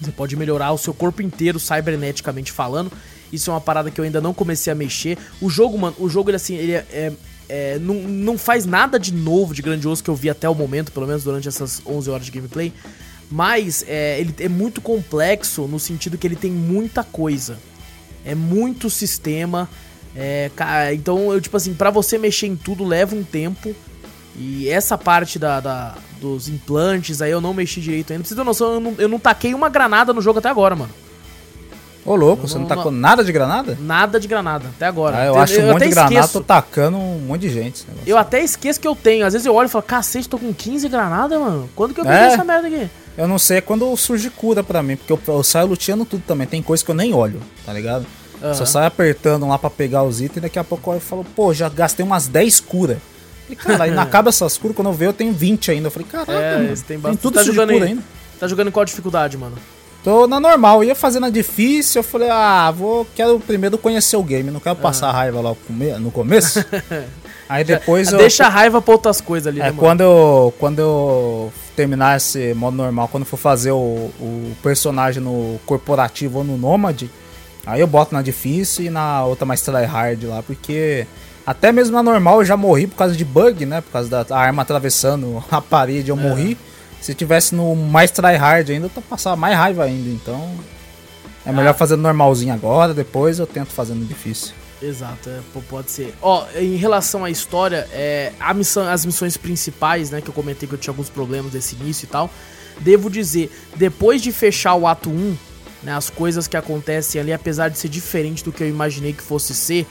Você pode melhorar o seu corpo inteiro, cyberneticamente falando. Isso é uma parada que eu ainda não comecei a mexer. O jogo, mano, o jogo, ele assim, ele é, é, é, não, não faz nada de novo, de grandioso que eu vi até o momento, pelo menos durante essas 11 horas de gameplay. Mas é, ele é muito complexo no sentido que ele tem muita coisa. É muito sistema. É, então, eu, tipo assim, para você mexer em tudo leva um tempo. E essa parte da, da, dos implantes aí eu não mexi direito ainda. Pra você ter noção, eu não, eu não taquei uma granada no jogo até agora, mano. Ô, louco, eu você não, não tacou nada de granada? Nada de granada, até agora. Ah, eu, eu acho um monte de granada, esqueço. tô tacando um monte de gente. Eu até esqueço que eu tenho. Às vezes eu olho e falo, cacete, tô com 15 granadas, mano. Quando que eu peguei é, essa merda aqui? Eu não sei, é quando surge cura pra mim, porque eu, eu saio luteando tudo também. Tem coisa que eu nem olho, tá ligado? Uhum. Só sai apertando lá pra pegar os itens e daqui a pouco eu falo, pô, já gastei umas 10 curas. Falei, cara, aí acaba essas curas, quando eu ver eu tenho 20 ainda. Eu falei, caraca, é, mano, tem, tem tudo tá jogando cura ainda. Tá jogando em qual dificuldade, mano? Tô na normal, eu ia fazendo a difícil, eu falei, ah, vou, quero primeiro conhecer o game, não quero passar uhum. raiva lá no começo. Aí depois eu. Deixa a raiva pra outras coisas ali, é, né, quando eu, quando eu terminar esse modo normal, quando for fazer o, o personagem no corporativo ou no Nômade, Aí eu boto na difícil e na outra mais tryhard lá, porque até mesmo na normal eu já morri por causa de bug, né? Por causa da arma atravessando a parede, eu é. morri. Se tivesse no mais tryhard ainda, eu passava mais raiva ainda. Então é melhor ah. fazer normalzinho agora, depois eu tento fazer no difícil. Exato, é, pode ser. Ó, em relação à história, é, a missão, as missões principais, né, que eu comentei que eu tinha alguns problemas desse início e tal, devo dizer, depois de fechar o ato 1, né, as coisas que acontecem ali, apesar de ser diferente do que eu imaginei que fosse ser,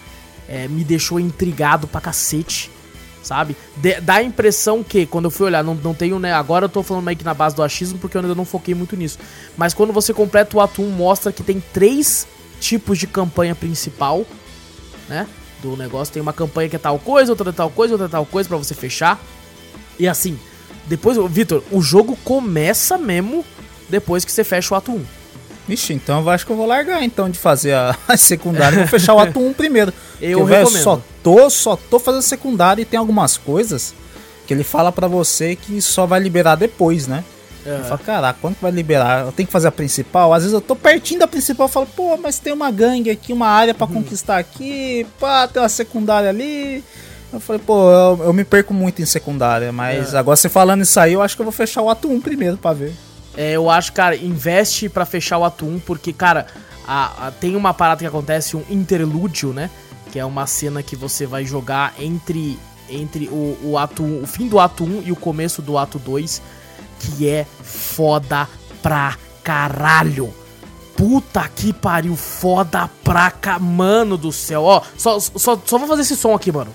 é, me deixou intrigado pra cacete, sabe? De, dá a impressão que, quando eu fui olhar, não, não tenho, né, agora eu tô falando meio que na base do achismo, porque eu ainda não foquei muito nisso, mas quando você completa o ato 1, mostra que tem três tipos de campanha principal, né? Do negócio. Tem uma campanha que é tal coisa, outra é tal coisa, outra é tal coisa para você fechar. E assim, depois, Vitor, o jogo começa mesmo depois que você fecha o ato 1. Vixe, então eu acho que eu vou largar então de fazer a, a secundária. Vou fechar o ato 1 primeiro. Eu porque, recomendo. Véio, só tô, só tô fazendo secundária e tem algumas coisas que ele fala para você que só vai liberar depois, né? Uhum. Eu falo, caraca, quando que vai liberar? Eu tenho que fazer a principal? Às vezes eu tô pertinho da principal e falo, pô, mas tem uma gangue aqui, uma área para uhum. conquistar aqui, pá, tem uma secundária ali. Eu falei, pô, eu, eu me perco muito em secundária, mas é. agora você falando isso aí, eu acho que eu vou fechar o ato 1 primeiro pra ver. É, eu acho, cara, investe para fechar o ato 1, porque, cara, a, a, tem uma parada que acontece, um interlúdio, né? Que é uma cena que você vai jogar entre, entre o, o ato 1, o fim do ato 1 e o começo do ato 2 que é foda pra caralho. Puta que pariu, foda pra cá, mano do céu. Ó, só, só, só vou fazer esse som aqui, mano.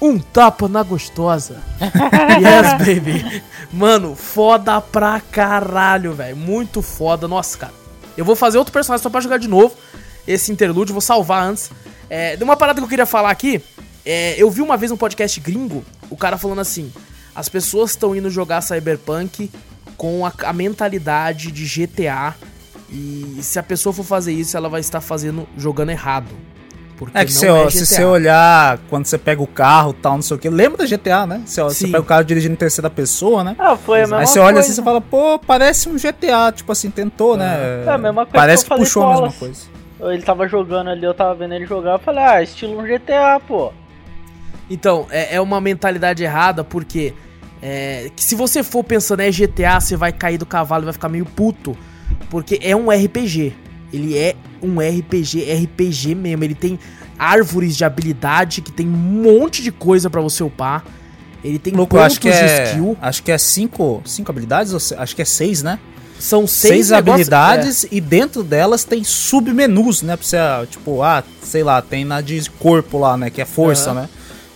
Um tapa na gostosa. yes, baby. Mano, foda pra caralho, velho. Muito foda. Nossa, cara. Eu vou fazer outro personagem só pra jogar de novo. Esse interlúdio, vou salvar antes. É, de uma parada que eu queria falar aqui. É, eu vi uma vez um podcast gringo, o cara falando assim: as pessoas estão indo jogar Cyberpunk com a, a, mentalidade de GTA. E se a pessoa for fazer isso, ela vai estar fazendo jogando errado. Porque é que se, é se você olhar quando você pega o carro tal, não sei o que, lembra da GTA, né? Você, você pega o carro dirigindo em terceira pessoa, né? Ah, foi a mesma Aí você olha assim e fala, pô, parece um GTA, tipo assim, tentou, né? é. né? É a mesma coisa Parece que, que puxou a mesma coisa. Ele tava jogando ali, eu tava vendo ele jogar, eu falei, ah, estilo um GTA, pô. Então, é, é uma mentalidade errada, porque é, que se você for pensando é GTA, você vai cair do cavalo e vai ficar meio puto. Porque é um RPG. Ele é um RPG, RPG mesmo. Ele tem árvores de habilidade, que tem um monte de coisa para você upar. Ele tem Louco, pontos acho que é, skill. Acho que é cinco, cinco habilidades, acho que é seis, né? São seis, seis habilidades é. e dentro delas tem submenus, né? Pra você, tipo, ah, sei lá, tem na de corpo lá, né? Que é força, uhum. né?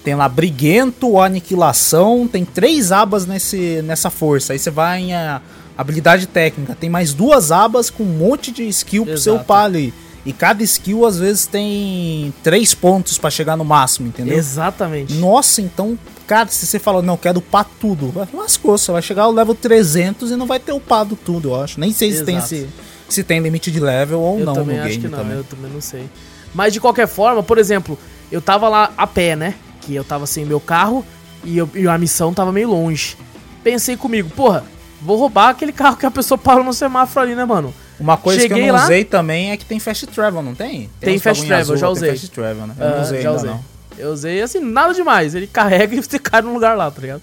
Tem lá Briguento, Aniquilação, tem três abas nesse, nessa força. Aí você vai em a, habilidade técnica, tem mais duas abas com um monte de skill pro seu upar ali. E cada skill às vezes tem três pontos para chegar no máximo, entendeu? Exatamente. Nossa, então, cara, se você fala, não, quero upar tudo, lascou, você vai chegar ao level 300 e não vai ter upado tudo, eu acho. Nem sei se tem esse, se tem limite de level ou eu não também no acho game que não, também. Eu também não sei. Mas de qualquer forma, por exemplo, eu tava lá a pé, né? que eu tava sem meu carro e, eu, e a missão tava meio longe. Pensei comigo, porra, vou roubar aquele carro que a pessoa parou no semáforo ali, né, mano? Uma coisa Cheguei que eu não lá, usei também é que tem fast travel, não tem? Tem, tem fast travel, azul, já usei. fast travel, né? Eu não usei já ainda usei. não. Eu usei, assim, nada demais. Ele carrega e você cai num lugar lá, tá ligado?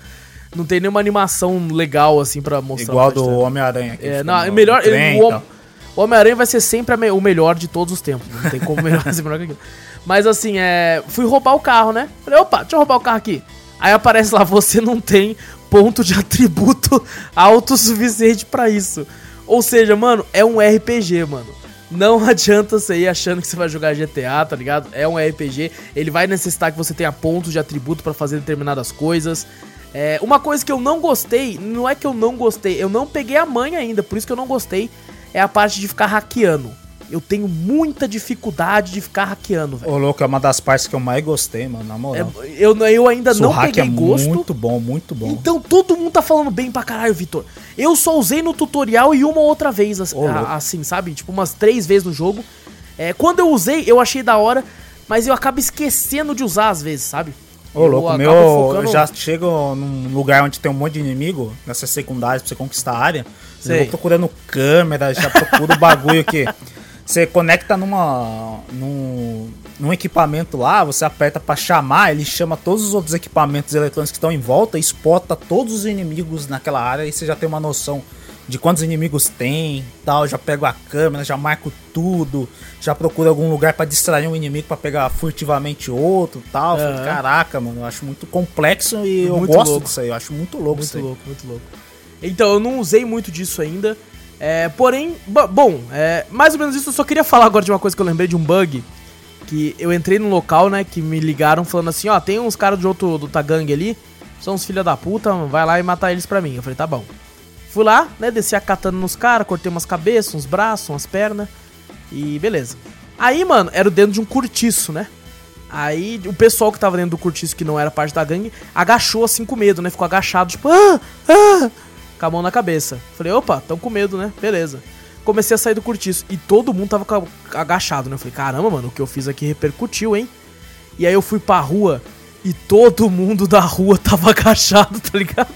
Não tem nenhuma animação legal, assim, pra mostrar. Igual do Homem-Aranha. É, não, no, melhor... Ele, o, o Homem-Aranha vai ser sempre me, o melhor de todos os tempos. Não tem como melhor ser melhor que aquilo. Mas assim, é. Fui roubar o carro, né? Falei, opa, deixa eu roubar o carro aqui. Aí aparece lá, você não tem ponto de atributo alto o suficiente para isso. Ou seja, mano, é um RPG, mano. Não adianta você ir achando que você vai jogar GTA, tá ligado? É um RPG. Ele vai necessitar que você tenha pontos de atributo para fazer determinadas coisas. É, uma coisa que eu não gostei, não é que eu não gostei, eu não peguei a manha ainda, por isso que eu não gostei, é a parte de ficar hackeando eu tenho muita dificuldade de ficar hackeando, velho. Ô, louco, é uma das partes que eu mais gostei, mano, na moral. É, eu, eu ainda não peguei é gosto. muito bom, muito bom. Então todo mundo tá falando bem pra caralho, Vitor. Eu só usei no tutorial e uma outra vez, assim, assim sabe? Tipo, umas três vezes no jogo. É, quando eu usei, eu achei da hora, mas eu acabo esquecendo de usar às vezes, sabe? Ô, louco, meu, focando... eu já chego num lugar onde tem um monte de inimigo, nessas secundárias pra você conquistar a área. Sei. Eu vou procurando câmera, já procuro o bagulho que Você conecta numa, num, num equipamento lá, você aperta para chamar, ele chama todos os outros equipamentos eletrônicos que estão em volta, espota todos os inimigos naquela área e você já tem uma noção de quantos inimigos tem, tal, já pego a câmera, já marco tudo, já procuro algum lugar para distrair um inimigo para pegar furtivamente outro, tal. Uhum. Falei, caraca, mano, eu acho muito complexo e muito eu gosto louco. disso aí, eu acho muito louco muito isso aí. louco, muito louco. Então, eu não usei muito disso ainda. É, porém, bom, é, mais ou menos isso, eu só queria falar agora de uma coisa que eu lembrei de um bug. Que eu entrei no local, né, que me ligaram falando assim, ó, tem uns caras de outro do Tagang ali, são uns filha da puta, vai lá e matar eles pra mim. Eu falei, tá bom. Fui lá, né, desci a katana nos caras, cortei umas cabeças, uns braços, umas pernas. E beleza. Aí, mano, era dentro de um cortiço, né? Aí o pessoal que tava dentro do cortiço, que não era parte da gangue, agachou assim com medo, né? Ficou agachado, tipo, ah, ah, com a mão na cabeça. Falei, opa, tão com medo, né? Beleza. Comecei a sair do cortiço e todo mundo tava agachado, né? Falei, caramba, mano, o que eu fiz aqui repercutiu, hein? E aí eu fui pra rua e todo mundo da rua tava agachado, tá ligado?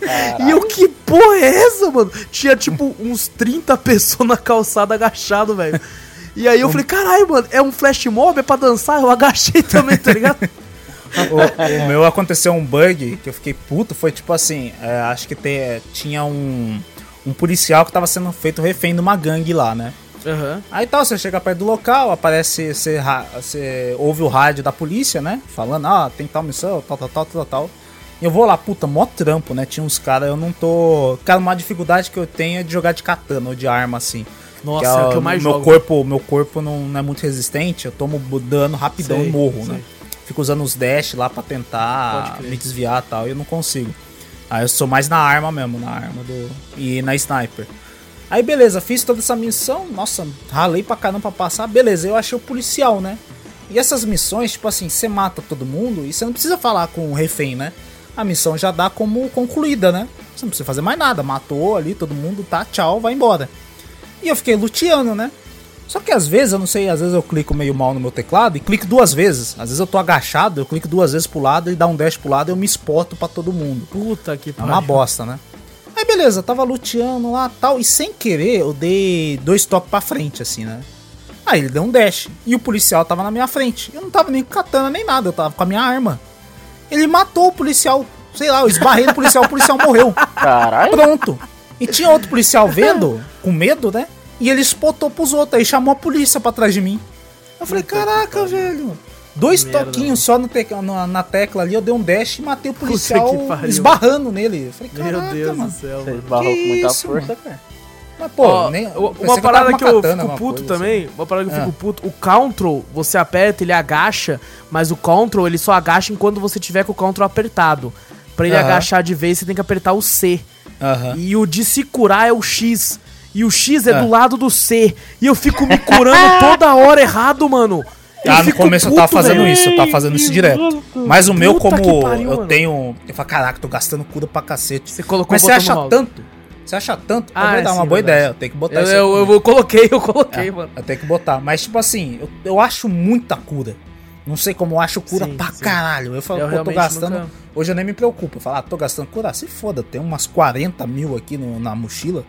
Caralho. E eu, que porra é essa, mano? Tinha tipo uns 30 pessoas na calçada agachado, velho. E aí eu falei, caralho, mano, é um flash mob, é pra dançar? Eu agachei também, tá ligado? o, o, meu aconteceu um bug que eu fiquei puto, foi tipo assim, é, acho que te, tinha um, um policial que tava sendo feito refém de uma gangue lá, né? Uhum. Aí tal, você chega perto do local, aparece, você, você ouve o rádio da polícia, né? Falando, ah, tem tal missão, tal, tal, tal, tal, tal. E eu vou lá, puta, mó trampo, né? Tinha uns caras, eu não tô. Cara, uma dificuldade que eu tenho é de jogar de katana ou de arma assim. Nossa, que é, é o que eu mais meu jogo. Corpo, meu corpo não, não, é muito resistente, eu tomo dano rapidão sei, e morro, sei. né? Fico usando os dash lá pra tentar me desviar e tal, e eu não consigo. Aí eu sou mais na arma mesmo, na arma do. E na sniper. Aí beleza, fiz toda essa missão, nossa, ralei pra caramba pra passar, beleza, eu achei o policial, né? E essas missões, tipo assim, você mata todo mundo e você não precisa falar com o refém, né? A missão já dá como concluída, né? Você não precisa fazer mais nada, matou ali todo mundo, tá, tchau, vai embora. E eu fiquei luteando, né? Só que às vezes, eu não sei, às vezes eu clico meio mal no meu teclado e clico duas vezes. Às vezes eu tô agachado, eu clico duas vezes pro lado e dá um dash pro lado e eu me exporto para todo mundo. Puta que pariu. É uma bosta, né? Aí beleza, tava luteando lá tal, e sem querer eu dei dois toques pra frente, assim, né? Aí ele deu um dash, e o policial tava na minha frente. Eu não tava nem com katana nem nada, eu tava com a minha arma. Ele matou o policial, sei lá, eu esbarrei no policial, o policial morreu. Caralho. Pronto. E tinha outro policial vendo, com medo, né? E ele spotou pros outros, aí chamou a polícia pra trás de mim. Eu falei, caraca, velho. Dois Merda, toquinhos só no te na, na, tecla ali, eu dei um dash e matei o policial esbarrando nele. Eu falei, caraca, Meu Deus mano. do céu, Você esbarrou com muita isso, força, cara. Mas, pô, Ó, nem, uma parada que eu, que eu fico puto também, assim. uma parada que eu fico puto, o Control, você aperta, ele agacha, mas o Control, ele só agacha enquanto você tiver com o Control apertado. Pra ele uh -huh. agachar de vez, você tem que apertar o C. Uh -huh. E o de se curar é o X. E o X é, é, do lado do C. E eu fico me curando toda hora errado, mano. Ah, no começo puto, eu tava fazendo véio. isso, eu tava fazendo isso direto. Mas o meu, como pariu, eu mano. tenho. Eu falo, caraca, tô gastando cura pra cacete. Você colocou Mas você acha tanto? Você acha tanto? Ah, é, dar uma sim, boa ideia. Eu tenho que botar eu, isso. Eu, eu, eu, coloquei, eu coloquei, é, mano. Eu tenho que botar. Mas, tipo assim, eu, eu acho muita cura. Não sei como eu acho cura sim, pra sim. caralho. Eu falo, eu pô, tô gastando. Nunca... Hoje eu nem me preocupo. Eu falo, ah, tô gastando cura. Se foda, tem umas 40 mil aqui no, na mochila.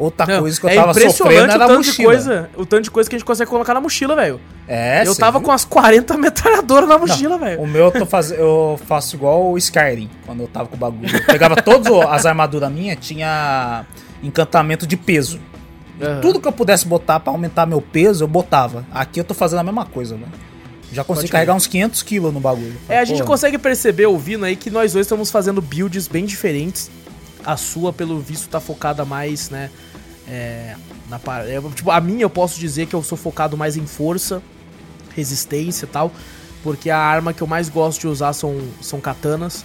Outra não, coisa que eu é tava sofrendo era a mochila. De coisa, o tanto de coisa que a gente consegue colocar na mochila, velho. É, Eu tava viu? com as 40 metralhadoras na mochila, velho. O meu eu, tô faz... eu faço igual o Skyrim, quando eu tava com o bagulho. Eu pegava todas as armaduras minhas, tinha encantamento de peso. Uhum. Tudo que eu pudesse botar para aumentar meu peso, eu botava. Aqui eu tô fazendo a mesma coisa, velho. Já consigo Pode carregar ver. uns 500 quilos no bagulho. É, a gente consegue perceber ouvindo aí que nós dois estamos fazendo builds bem diferentes. A sua, pelo visto, tá focada mais, né? É, na, é, tipo, a minha eu posso dizer que eu sou focado mais em força, resistência e tal, porque a arma que eu mais gosto de usar são, são katanas.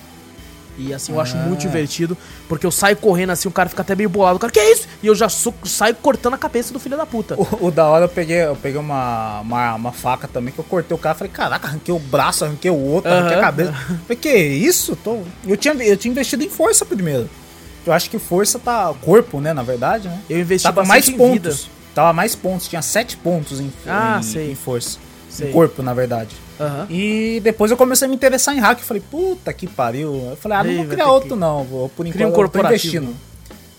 E assim, eu ah. acho muito divertido, porque eu saio correndo assim, o cara fica até meio bolado. O cara, que é isso? E eu já so, saio cortando a cabeça do filho da puta. O, o, da hora eu peguei, eu peguei uma, uma, uma, faca também, que eu cortei o cara. Falei, caraca, arranquei o braço, arranquei o outro, arranquei a cabeça. Falei, que isso? Tô... Eu, tinha, eu tinha investido em força primeiro. Eu acho que força tá. Corpo, né? Na verdade, né? Eu investi Tava mais pontos. Vida. Tava mais pontos, tinha sete pontos em, ah, em, em força. Sei. Em corpo, na verdade. Uhum. E depois eu comecei a me interessar em hack. Falei, puta que pariu. Eu falei, ah, não vou criar outro, que... não. Vou, por enquanto, um eu tô investindo.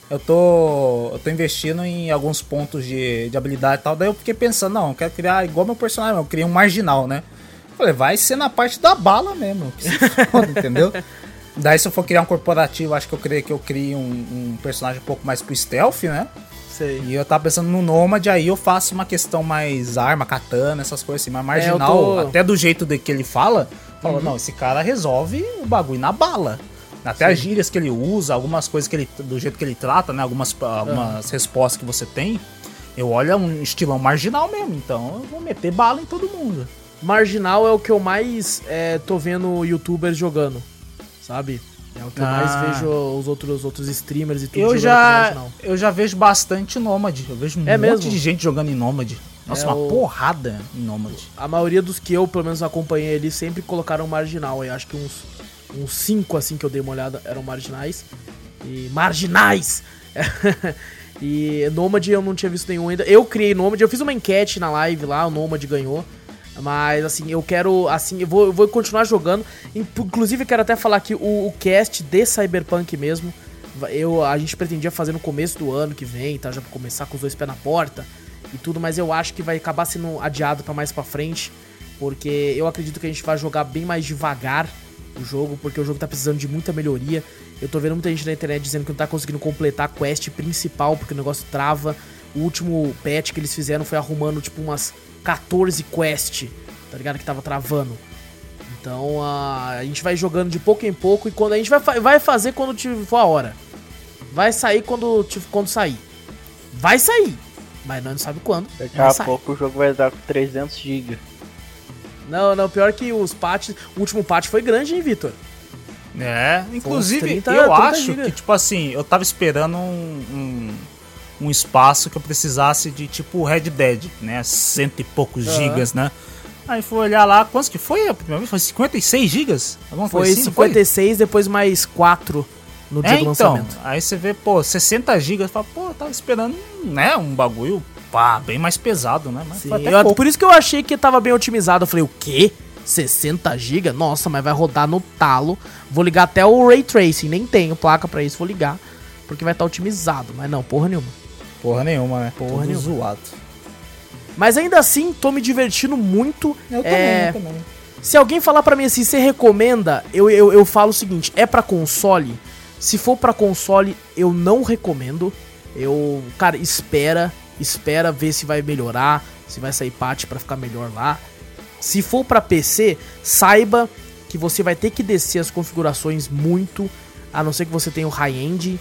Eu tô, eu tô investindo em alguns pontos de, de habilidade e tal. Daí eu fiquei pensando, não, eu quero criar igual meu personagem. Eu criei um marginal, né? falei, vai ser na parte da bala mesmo. Que se foda, entendeu? Daí se eu for criar um corporativo, acho que eu creio que eu crie um, um personagem um pouco mais pro stealth, né? Sei. E eu tava pensando no Nômade, aí eu faço uma questão mais arma, katana, essas coisas assim, mais é, marginal, é, tô... até do jeito de que ele fala, fala, uhum. não, esse cara resolve o bagulho na bala. Até Sim. as gírias que ele usa, algumas coisas que ele. do jeito que ele trata, né? Algumas, algumas uhum. respostas que você tem. Eu olho é um estilão marginal mesmo, então eu vou meter bala em todo mundo. Marginal é o que eu mais é, tô vendo youtubers jogando, sabe? É o que ah. eu mais ah. vejo os outros, outros streamers e tudo eu já Eu já vejo bastante Nômade. Eu vejo um é monte mesmo? de gente jogando em Nômade. Nossa, é uma o... porrada em Nômade. A maioria dos que eu, pelo menos, acompanhei ali sempre colocaram marginal. Eu acho que uns, uns cinco, assim, que eu dei uma olhada, eram marginais. E. Marginais! e Nômade eu não tinha visto nenhum ainda. Eu criei Nômade, eu fiz uma enquete na live lá, o Nômade ganhou. Mas assim, eu quero. Assim, eu vou, eu vou continuar jogando. Inclusive, quero até falar que o, o cast de Cyberpunk mesmo. Eu, a gente pretendia fazer no começo do ano que vem, tá? Já pra começar com os dois pés na porta e tudo, mas eu acho que vai acabar sendo adiado para mais para frente, porque eu acredito que a gente vai jogar bem mais devagar o jogo, porque o jogo tá precisando de muita melhoria. Eu tô vendo muita gente na internet dizendo que não tá conseguindo completar a quest principal, porque o negócio trava. O último patch que eles fizeram foi arrumando tipo umas 14 quest, tá ligado? Que tava travando. Então a gente vai jogando de pouco em pouco e quando a gente vai, vai fazer quando for a hora. Vai sair quando, quando sair. Vai sair, mas não sabe quando. Daqui a pouco o jogo vai dar com 300 GB. Não, não, pior que os patches. O último patch foi grande, hein, Vitor? É, inclusive 30, eu acho que, tipo assim, eu tava esperando um, um um espaço que eu precisasse de tipo Red Dead, né? Cento e poucos uhum. gigas, né? Aí fui olhar lá, quantos que foi a primeira vez? Foi 56 gigas? Alguma foi assim, 56, foi? depois mais 4 no dia é, do então, lançamento. Aí você vê, pô, 60 gigas, fala, pô, tava esperando, né, um bagulho, pá, bem mais pesado, né? Mas Sim, eu, por isso que eu achei que tava bem otimizado. Eu falei, o quê? 60 GB? Nossa, mas vai rodar no talo. Vou ligar até o Ray Tracing, nem tenho placa para isso, vou ligar. Porque vai estar tá otimizado. Mas não, porra nenhuma. Porra nenhuma, né? Porra Tudo nenhuma. zoado. Mas ainda assim, tô me divertindo muito. Eu também, é... eu também. Se alguém falar para mim assim, você recomenda, eu, eu, eu falo o seguinte, é para console? Se for para console, eu não recomendo. Eu, cara, espera, espera ver se vai melhorar, se vai sair patch para ficar melhor lá. Se for para PC, saiba que você vai ter que descer as configurações muito, a não ser que você tenha o high-end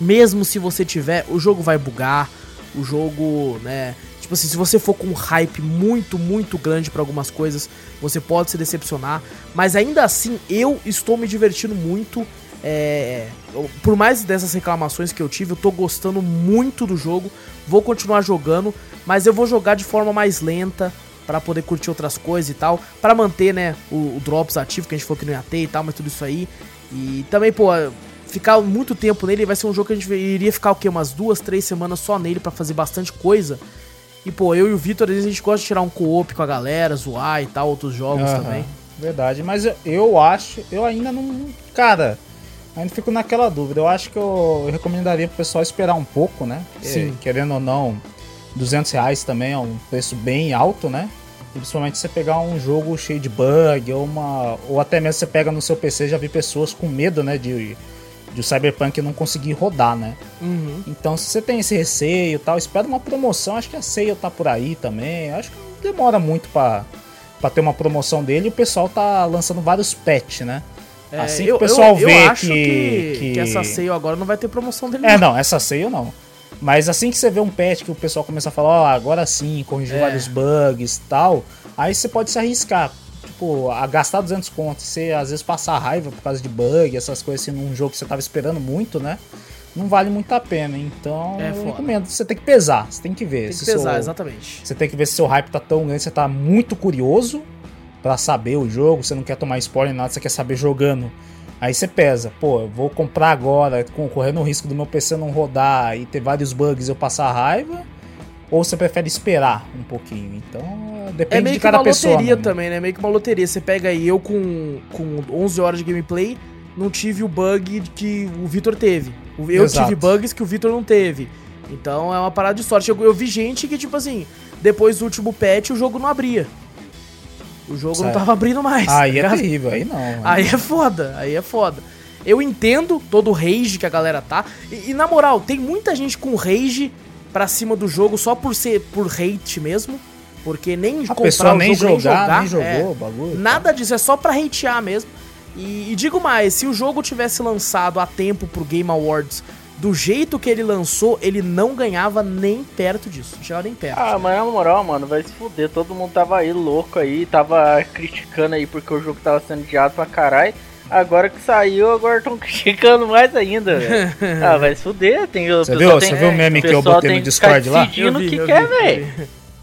mesmo se você tiver, o jogo vai bugar, o jogo, né? Tipo assim, se você for com um hype muito, muito grande para algumas coisas, você pode se decepcionar. Mas ainda assim, eu estou me divertindo muito. É, por mais dessas reclamações que eu tive, eu tô gostando muito do jogo. Vou continuar jogando, mas eu vou jogar de forma mais lenta para poder curtir outras coisas e tal, para manter, né, o, o, drops ativo que a gente falou que não ia ter e tal, mas tudo isso aí. E também, pô, ficar muito tempo nele, vai ser um jogo que a gente iria ficar o quê? Umas duas, três semanas só nele para fazer bastante coisa. E pô, eu e o Vitor, às vezes a gente gosta de tirar um co-op com a galera, zoar e tal, outros jogos uhum, também. Verdade, mas eu, acho, eu ainda não. Cara, ainda fico naquela dúvida. Eu acho que eu, eu recomendaria pro pessoal esperar um pouco, né? Sim. querendo ou não, 200 reais também é um preço bem alto, né? E principalmente você pegar um jogo cheio de bug, ou uma. Ou até mesmo você pega no seu PC, já vi pessoas com medo, né? De de o Cyberpunk não conseguir rodar, né? Uhum. Então, se você tem esse receio e tal, espera uma promoção. Acho que a Sale tá por aí também. Acho que não demora muito para ter uma promoção dele. E o pessoal tá lançando vários patch, né? É, assim que o pessoal eu, eu, vê eu que, que, que, que... essa Sale agora não vai ter promoção dele. É, não, essa Sale não. Mas assim que você vê um patch que o pessoal começa a falar, ó, oh, agora sim, corrigiu é. vários bugs e tal, aí você pode se arriscar tipo, a gastar 200 contos, você às vezes passar raiva por causa de bug, essas coisas assim, num jogo que você tava esperando muito, né? Não vale muito a pena. Então, é, eu recomendo. Você tem que pesar, você tem que ver. Tem que pesar, seu, exatamente. Você tem que ver se seu hype tá tão grande, você tá muito curioso para saber o jogo, você não quer tomar spoiler nada, você quer saber jogando. Aí você pesa, pô, eu vou comprar agora, correndo o risco do meu PC não rodar e ter vários bugs e eu passar raiva ou você prefere esperar um pouquinho? Então, depende é meio de cada que uma pessoa. loteria mano. também, né? Meio que uma loteria. Você pega aí, eu com, com 11 horas de gameplay, não tive o bug que o Victor teve. Eu Exato. tive bugs que o Victor não teve. Então é uma parada de sorte. Eu, eu, vi gente que, tipo assim, depois do último patch, o jogo não abria. O jogo Sério? não tava abrindo mais. Aí tá é terrível, aí não. Aí é foda, aí é foda. Eu entendo todo o rage que a galera tá. E, e, na moral, tem muita gente com rage pra cima do jogo só por ser por hate mesmo. Porque nem a comprar o nem jogo, jogar, nem jogar, nem jogou é, bagulho. Nada tá. disso, é só pra hatear mesmo. E, e, digo mais, se o jogo tivesse lançado a tempo pro Game Awards do jeito que ele lançou, ele não ganhava nem perto disso. Não chegava nem perto. Ah, mas na moral, mano, vai se fuder. Todo mundo tava aí louco aí, tava criticando aí porque o jogo tava sendo adiado pra caralho. Agora que saiu, agora estão criticando mais ainda, ah, vai se fuder. Tem, você viu, tem, você viu o meme que eu botei no Discord lá? Eu vi, que eu quer, velho.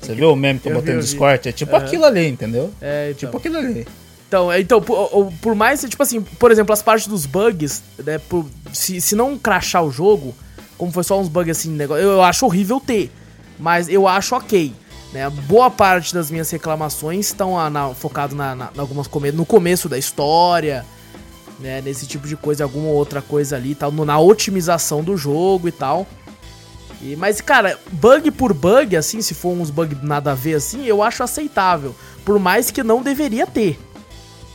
Você viu o meme que eu, eu botei vi, no Discord? É tipo aquilo ali, entendeu? É, então. Tipo aquilo ali. Então, é, então por, por, mais, tipo assim, por exemplo, as partes dos bugs, né, por, se, se não crachar o jogo, como foi só uns bugs assim, negócio, eu, eu acho horrível ter, mas eu acho ok. Né? Boa parte das minhas reclamações estão na, focado na, na, na algumas come no começo da história, né, nesse tipo de coisa, alguma outra coisa ali, tal, na otimização do jogo e tal. E, mas, cara, bug por bug, assim, se for uns bug nada a ver assim, eu acho aceitável. Por mais que não deveria ter.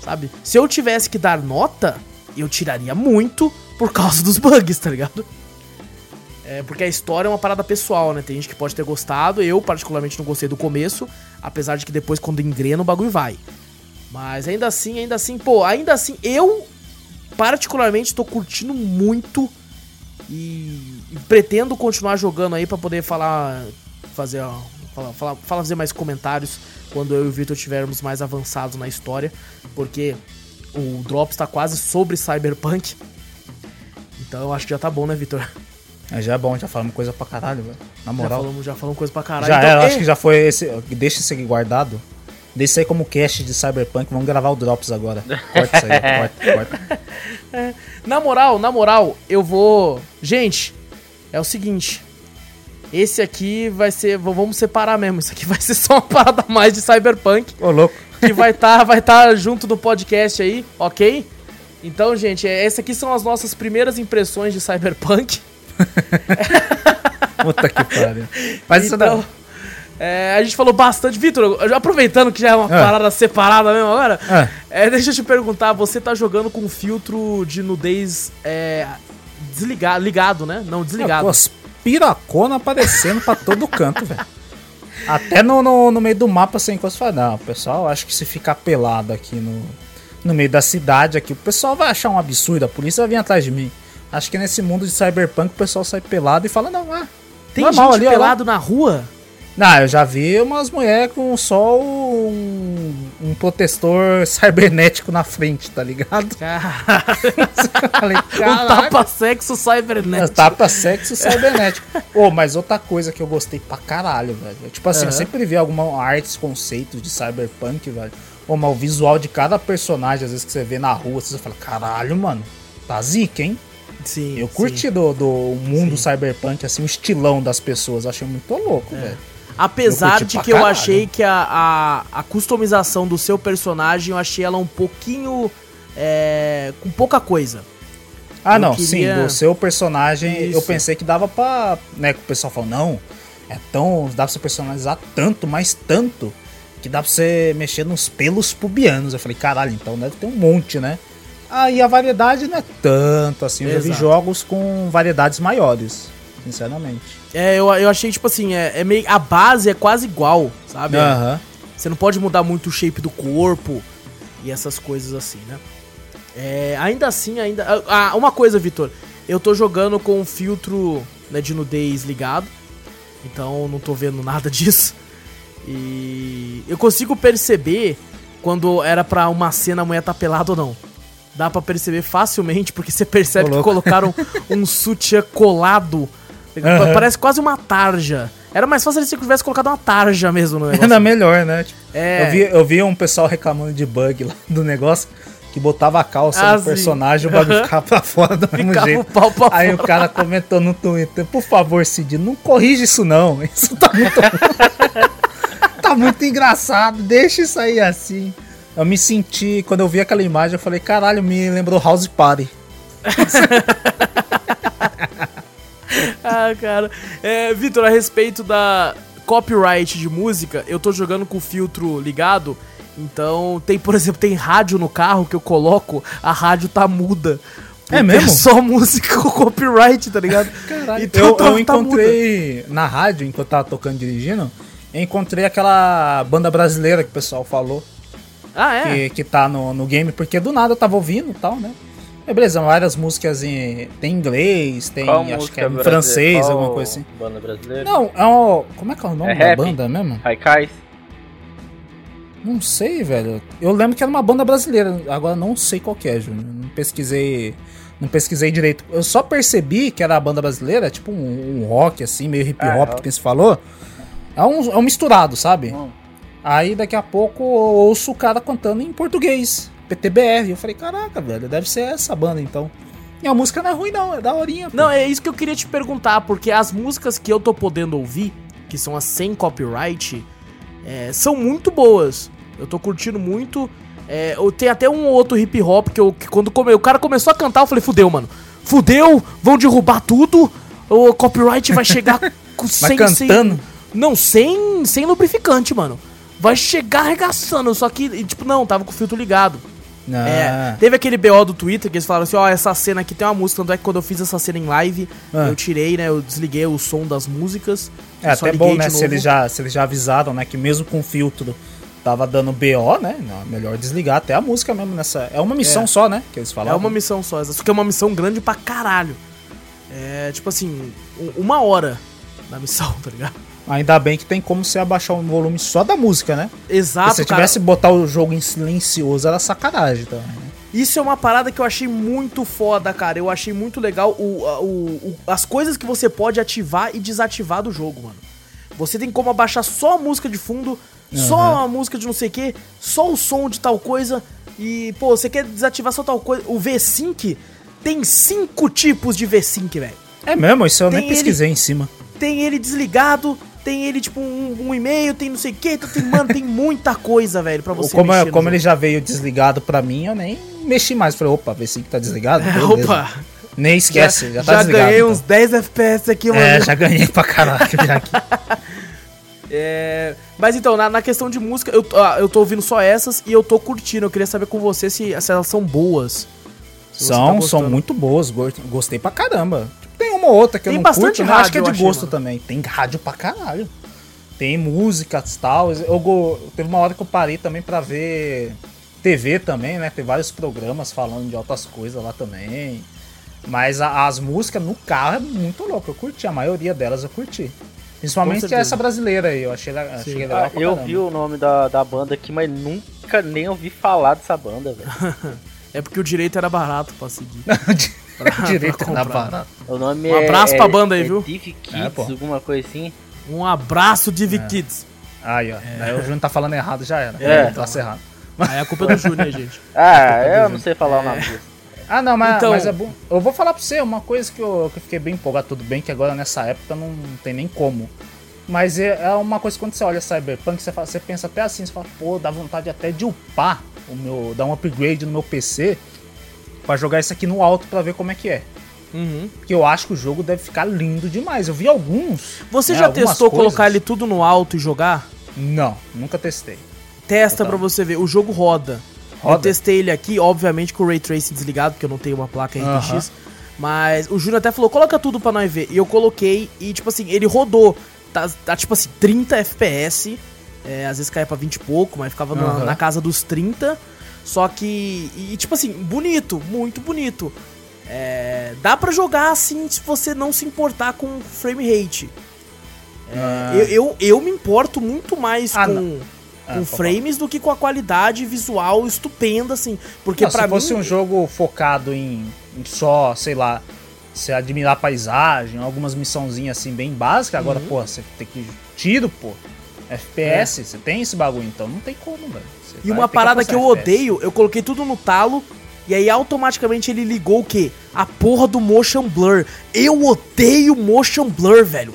Sabe? Se eu tivesse que dar nota, eu tiraria muito por causa dos bugs, tá ligado? É, porque a história é uma parada pessoal, né? Tem gente que pode ter gostado, eu particularmente não gostei do começo, apesar de que depois quando engrena o bagulho vai. Mas ainda assim, ainda assim, pô, ainda assim, eu particularmente tô curtindo muito e, e pretendo continuar jogando aí para poder falar, fazer, ó, falar, falar, fazer mais comentários quando eu e o Victor estivermos mais avançados na história, porque o Drops tá quase sobre Cyberpunk. Então eu acho que já tá bom, né, Victor? É, já é bom, já falamos coisa pra caralho, velho. Na moral. Já falamos, já falamos coisa pra caralho. Já então, era, é... acho que já foi esse. Deixa isso aqui guardado. Deixa aí como cast de Cyberpunk. Vamos gravar o Drops agora. Corta isso aí, corta, corta. Na moral, na moral, eu vou. Gente, é o seguinte. Esse aqui vai ser. Vamos separar mesmo. Isso aqui vai ser só uma parada mais de Cyberpunk. Ô, louco. Que vai estar tá, vai tá junto do podcast aí, ok? Então, gente, essas aqui são as nossas primeiras impressões de Cyberpunk. Puta que pariu. Mas então, isso não. É, a gente falou bastante. Vitor, aproveitando que já é uma é. parada separada mesmo agora, é. é. deixa eu te perguntar: você tá jogando com filtro de nudez é, desligado, ligado, né? Não, desligado. É, as piracona aparecendo pra todo canto, velho. Até no, no, no, meio do mapa sem coisa fala, não, pessoal, acho que se ficar pelado aqui no, no meio da cidade aqui, o pessoal vai achar um absurdo, a polícia vai vir atrás de mim. Acho que nesse mundo de cyberpunk o pessoal sai pelado e fala, não, ah, tem gente ali, pelado na rua? Não, eu já vi umas mulheres com só um, um protestor cibernético na frente, tá ligado? Falei, um tapa-sexo cibernético. Um tapa-sexo cibernético. Oh, mas outra coisa que eu gostei pra caralho, velho. Tipo assim, uhum. eu sempre vi alguma artes, conceitos de cyberpunk, velho. Oh, mas o visual de cada personagem, às vezes que você vê na rua, você fala, caralho, mano, tá zica, hein? Sim. Eu curti sim. Do, do mundo sim. cyberpunk, assim, o estilão das pessoas. Achei muito louco, é. velho. Apesar de que caralho. eu achei que a, a, a, customização do seu personagem, eu achei ela um pouquinho. É, com pouca coisa. Ah, eu não, queria... sim, do seu personagem Isso. eu pensei que dava pra. Né, que o pessoal falou, não, é tão. dá pra você personalizar tanto, mas tanto, que dá pra você mexer nos pelos pubianos. Eu falei, caralho, então deve ter um monte, né? Aí a variedade não é tanto assim. Eu já vi jogos com variedades maiores sinceramente. É, eu, eu achei, tipo assim, é, é meio. A base é quase igual, sabe? Aham. Você não pode mudar muito o shape do corpo e essas coisas assim, né? É, ainda assim, ainda. Ah, ah uma coisa, Vitor. Eu tô jogando com o filtro né, de nudez ligado. Então não tô vendo nada disso. E eu consigo perceber quando era pra uma cena a mulher tá pelada ou não. Dá para perceber facilmente, porque você percebe que colocaram um sutiã colado Uhum. Parece quase uma tarja. Era mais fácil se tivesse colocado uma tarja mesmo no negócio. Era melhor, né? Tipo, é. eu, vi, eu vi um pessoal reclamando de bug lá do negócio que botava a calça ah, no sim. personagem e o bagulho ficava pra fora do mesmo ficava jeito. O pau pra Aí fora. o cara comentou no Twitter, por favor, Cid, não corrige isso não. Isso tá muito. tá muito engraçado, deixa isso aí assim. Eu me senti, quando eu vi aquela imagem, eu falei, caralho, me lembrou House Party. Ah, cara. É, Vitor, a respeito da copyright de música, eu tô jogando com o filtro ligado Então, tem, por exemplo, tem rádio no carro que eu coloco, a rádio tá muda. É Porque mesmo? só música com copyright, tá ligado? Caralho. Então eu, tá- eu tá encontrei na rádio, enquanto eu tava tocando e dirigindo, eu encontrei aquela banda brasileira que o pessoal falou, Ah, é? que, que tá no, no game, porque do nada eu tava ouvindo e tal, né? É, beleza, várias músicas em. Tem em inglês, tem Qual acho que é em francês, Qual alguma coisa assim. Banda brasileira? Não, é o. Como é que é o nome É da rap? banda mesmo? Haikais? Não sei, velho. Eu lembro que era uma banda brasileira, agora não sei qual que é, Júnior. Não pesquisei. Não pesquisei direito. Eu só percebi que era a banda brasileira, tipo um, um rock, assim, meio hip Ah, hop, rock. que você falou. É um, é um misturado, sabe? Hum. Aí daqui a pouco eu ouço o cara cantando em português, PTBR. Eu falei, caraca, velho, deve ser essa banda então. E a música não é ruim, não, é daorinha. pô. Não, é isso que eu queria te perguntar, porque as músicas que eu tô podendo ouvir, que são as sem copyright, é, são muito boas. Eu tô curtindo muito. É, eu tenho até um ou outro hip hop que, eu, que quando come- o cara começou a cantar, eu falei, fudeu, mano. Fudeu, vão derrubar tudo, o copyright vai chegar com Vai sem, cantando. sem- Não, sem, sem lubrificante, mano. Vai chegar arregaçando, só que, tipo, não, tava com o filtro ligado. Não. É, teve aquele BO do Twitter que eles falaram assim, ó, essa cena aqui tem uma música, tanto é que quando eu fiz essa cena em live, Ah. eu tirei, né, eu desliguei o som das músicas. É até bom, né? Se eles, já, se eles já avisaram, né? Que mesmo com filtro tava dando BO, né? Não, melhor desligar até a música mesmo nessa. É uma missão É. só, né? Que eles É falaram. uma missão só, só que é uma missão grande pra caralho. É, tipo assim, uma hora na missão, tá ligado? Ainda bem que tem como você abaixar o volume só da música, né? Exato, Se você cara. tivesse botar o jogo em silencioso, era sacanagem também. né? Isso é uma parada que eu achei muito foda, cara. Eu achei muito legal o, o- o- as coisas que você pode ativar e desativar do jogo, mano. Você tem como abaixar só a música de fundo, só a música de não sei o que, só o som de tal coisa. E, pô, você quer desativar só tal coisa. O V-Sync tem cinco tipos de V-Sync, velho. É mesmo, isso eu nem Tem pesquisei em cima. Tem ele desligado, tem ele, tipo, um, um e-mail, tem não sei o que. Então, tem, mano, tem muita coisa, velho, pra você como mexer no como ele já veio desligado pra mim, eu nem mexi mais. Falei, opa, vê se que tá desligado. É. Opa, Nem esquece, já, já, tá já desligado. ganhei então. uns 10 FPS aqui, mano. É, já ganhei pra caralho. já aqui. É, mas então, na, na questão de música, eu, ah, eu tô ouvindo só essas e eu tô curtindo. Eu queria saber com você se, se elas são boas. Você tá São, são muito boas, go- gostei pra caramba. Tem uma ou outra que eu Tem não bastante curto, né? acho que é rádio, de eu gosto achei, também. Tem rádio pra caralho. Tem músicas e tal. Eu, go- teve uma hora que eu parei também pra ver TV também, né? Tem vários programas falando de outras coisas lá também. Mas a- as músicas no carro é muito louco. Eu curti, a maioria delas eu curti. Principalmente essa brasileira aí, eu achei, achei legal Ah, eu vi o nome da, da banda aqui, mas nunca nem ouvi falar dessa banda, velho. É porque o direito era barato pra seguir. Direito pra na comprar. barata. O nome Um é. abraço é, pra banda aí, é viu? Div Kids, É, alguma coisa assim. Um abraço, É. Div Kids. Aí, ó. Daí o Júnior tá falando errado, já era. É. Tá errado. Aí a culpa é do Júnior, gente. Ah, eu não sei falar o nome disso. Ah, não, mas, Então- mas é bom. Eu vou falar pra você uma coisa que eu, que eu fiquei bem empolgado. Tudo bem que agora nessa época não tem nem como. Mas é, é uma coisa que quando você olha Cyberpunk, você, fala- você pensa até assim, você fala, pô, dá vontade até de upar o meu. dar um upgrade no meu PC pra jogar isso aqui no alto pra ver como é que é. Uhum. Porque eu acho que o jogo deve ficar lindo demais. Eu vi alguns. Você né, já testou coisas. colocar ele tudo no alto e jogar? Não, nunca testei. Testa pra você ver. O jogo roda. Eu Roda? testei ele aqui, obviamente com o Ray Tracing desligado, porque eu não tenho uma placa RTX. Mas o Júnior até falou, coloca tudo pra nós ver. E eu coloquei e, tipo assim, ele rodou. Tá, tá, tipo assim, 30 FPS. É, às vezes caia pra 20 e pouco, mas ficava na, Aham. na casa dos 30. Só que. E, tipo assim, bonito, muito bonito. É, dá pra jogar assim se você não se importar com frame rate. É, Ah. eu, eu, eu me importo muito mais Ah, com. Ah, com frames do que com a qualidade visual estupenda, assim. Porque Não, pra se fosse mim. um jogo focado em, em só, sei lá, você admirar a paisagem, algumas missãozinhas assim bem básicas, agora, Uhum. pô, você tem que. Tiro, pô. FPS, você tem esse bagulho, então não tem como, velho. Você É. E uma parada que eu apostar FPS. odeio, eu coloquei tudo no talo. E aí automaticamente ele ligou o quê? A porra do motion blur. Eu odeio motion blur, velho.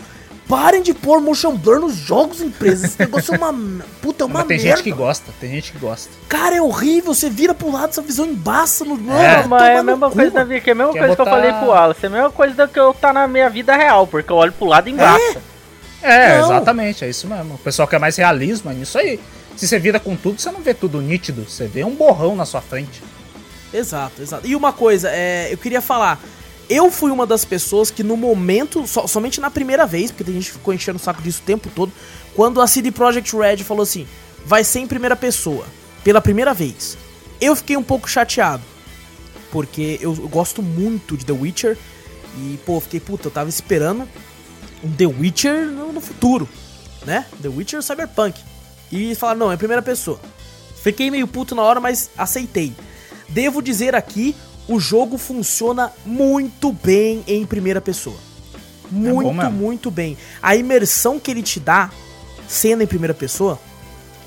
Parem de pôr motion blur nos jogos, empresas. Esse negócio é uma. Puta, é uma Mas tem merda. gente que gosta, tem gente que gosta. Cara, é horrível. Você vira pro lado, sua visão embaça no. Mano, É, Não, mas é a mesma coisa da vida, que é a mesma Quer coisa que eu botar- falei pro Wallace, é a mesma coisa que eu tá na minha vida real, porque eu olho pro lado e embaça. É, Não. exatamente, é isso mesmo. O pessoal quer mais realismo, é nisso aí. se você vira com tudo, você não vê tudo nítido, você vê um borrão na sua frente. Exato, exato. E uma coisa, é, eu queria falar. Eu fui uma das pessoas que no momento, so- somente na primeira vez, porque tem gente que ficou enchendo o saco disso o tempo todo, quando a CD Projekt Red falou assim, vai ser em primeira pessoa, pela primeira vez. Eu fiquei um pouco chateado, porque eu, eu gosto muito de The Witcher, e pô, fiquei, puta, eu tava esperando um The Witcher no, futuro, né? The Witcher Cyberpunk. E falaram, não, é primeira pessoa. Fiquei meio puto na hora, mas aceitei. Devo dizer aqui, o jogo funciona muito bem em primeira pessoa. Muito, mesmo. muito bem. A imersão que ele te dá, sendo em primeira pessoa,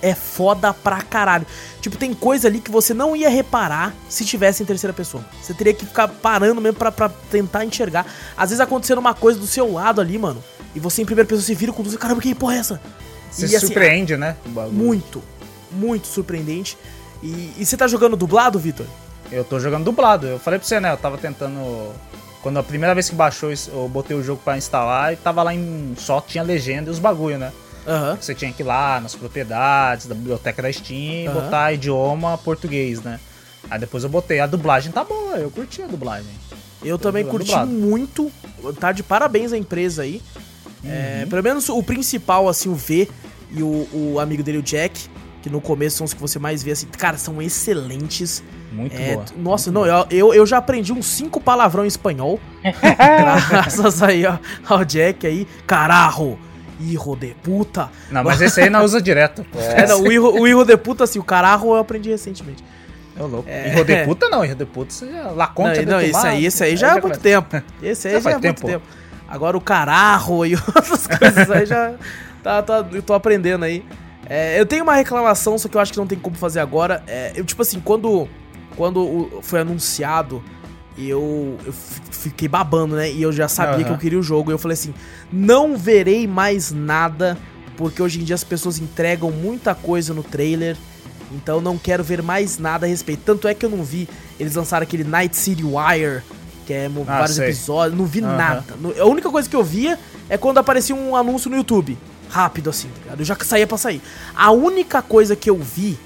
é foda pra caralho. Tipo, tem coisa ali que você não ia reparar se tivesse em terceira pessoa. Você teria que ficar parando mesmo pra, pra tentar enxergar. Às vezes acontecendo uma coisa do seu lado ali, mano, e você em primeira pessoa se vira com tudo. Caramba, que porra é essa? Você E, se assim, surpreende, né? Muito, muito surpreendente. E, e você tá jogando dublado, Vitor? Eu tô jogando dublado. Eu falei pra você, né? Eu tava tentando. Quando a primeira vez que baixou, eu botei o jogo pra instalar e tava lá em. Só tinha legenda e os bagulho, né? Aham. Você tinha que ir lá nas propriedades da biblioteca da Steam Aham. botar idioma português, né? Aí depois eu botei. A dublagem tá boa, eu curti a dublagem. Eu também jogando curti dublado. muito. Tá de parabéns a empresa aí. Uhum. É, pelo menos o principal, assim, o V e o, o amigo dele, o Jack, que no começo são os que você mais vê, assim, cara, são excelentes. Muito É, boa. nossa, não, eu, eu, eu já aprendi uns cinco palavrão em espanhol. graças aí ó, ao Jack aí. Carajo! Hijo de puta! Não, mas esse aí não usa direto. É, não, o, hijo, o de puta, assim, o carajo eu aprendi recentemente. É louco. É. De puta não, erro de puta você já. La Não, conta não, esse aí, esse aí já é muito tempo. Esse aí Já já é faz muito tempo. tempo. Agora o cararro e outras coisas aí já. Tá, tá, eu tô aprendendo aí. É, eu tenho uma reclamação, só que eu acho que não tem como fazer agora. É, eu, tipo assim, quando, quando o- foi anunciado, eu, eu fi- fiquei babando, né? E eu já sabia Aham. que eu queria o jogo. E eu falei assim: não verei mais nada, porque hoje em dia as pessoas entregam muita coisa no trailer. Então não quero ver mais nada a respeito. Tanto é que eu não vi. Eles lançaram aquele Night City Wire, que é Ah, vários sei. episódios. Não vi Aham. nada. A única coisa que eu via é quando aparecia um anúncio no YouTube. Rápido assim, tá? Eu já saía pra sair. A única coisa que eu vi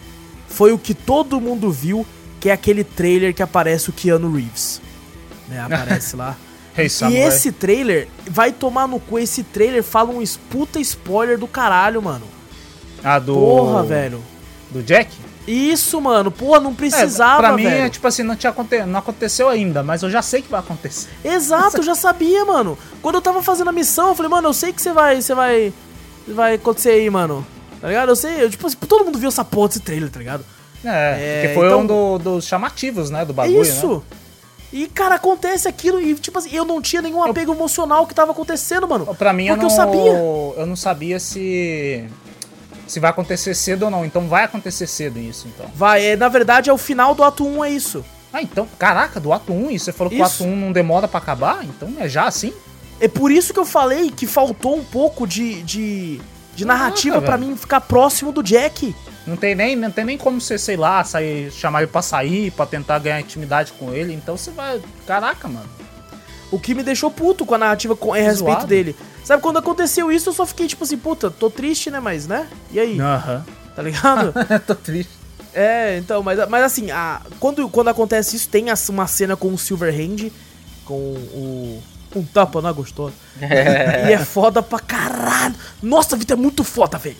foi o que todo mundo viu, que é aquele trailer que aparece o Keanu Reeves. Né? Aparece lá. Hey, E esse trailer vai tomar no cu. Esse trailer fala um puta spoiler do caralho, mano. Ah, do. Porra, velho. Do Jack? Isso, mano. Porra, não É, precisava, pra mim, velho. é tipo assim, não, tinha não aconteceu ainda, mas eu já sei que vai acontecer. Exato, eu já sabia, mano. Quando eu tava fazendo a missão, eu falei, mano, eu sei que você vai. Você vai. Vai acontecer aí, mano. Tá ligado? Eu sei, eu, tipo, assim, todo mundo viu essa porra desse trailer, tá ligado? É, É, porque foi então- um do- dos chamativos, né, do É bagulho, isso. né? E, cara, acontece aquilo e, tipo assim, eu não tinha nenhum apego emocional ao que tava acontecendo, mano. Pra mim, eu Porque não, eu sabia. eu não sabia se se vai acontecer cedo ou não. Então vai acontecer cedo isso, então. Vai, é, na verdade, é o final do ato 1, é isso. Ah, então, caraca, do ato 1, e você falou que Isso. o ato 1 não demora pra acabar? Então é já assim? É por isso que eu falei que faltou um pouco de, de, de narrativa velho. mim ficar próximo do Jack. Não tem nem, não tem nem como você, sei lá, sair, chamar ele pra sair, pra tentar ganhar intimidade com ele. Então você vai. Caraca, mano. O que me deixou puto com a narrativa com, a respeito Zoado. dele. Sabe, quando aconteceu isso, eu só fiquei tipo assim, puta, tô triste, né? Mas, né? E aí? Aham. Tá ligado? Tô triste. é, então, mas, mas assim, a, quando, quando acontece isso, tem uma cena com o Silverhand, com o. Um tapa na gostosa. E é foda pra caralho. Nossa, Vitor, é muito foda, velho.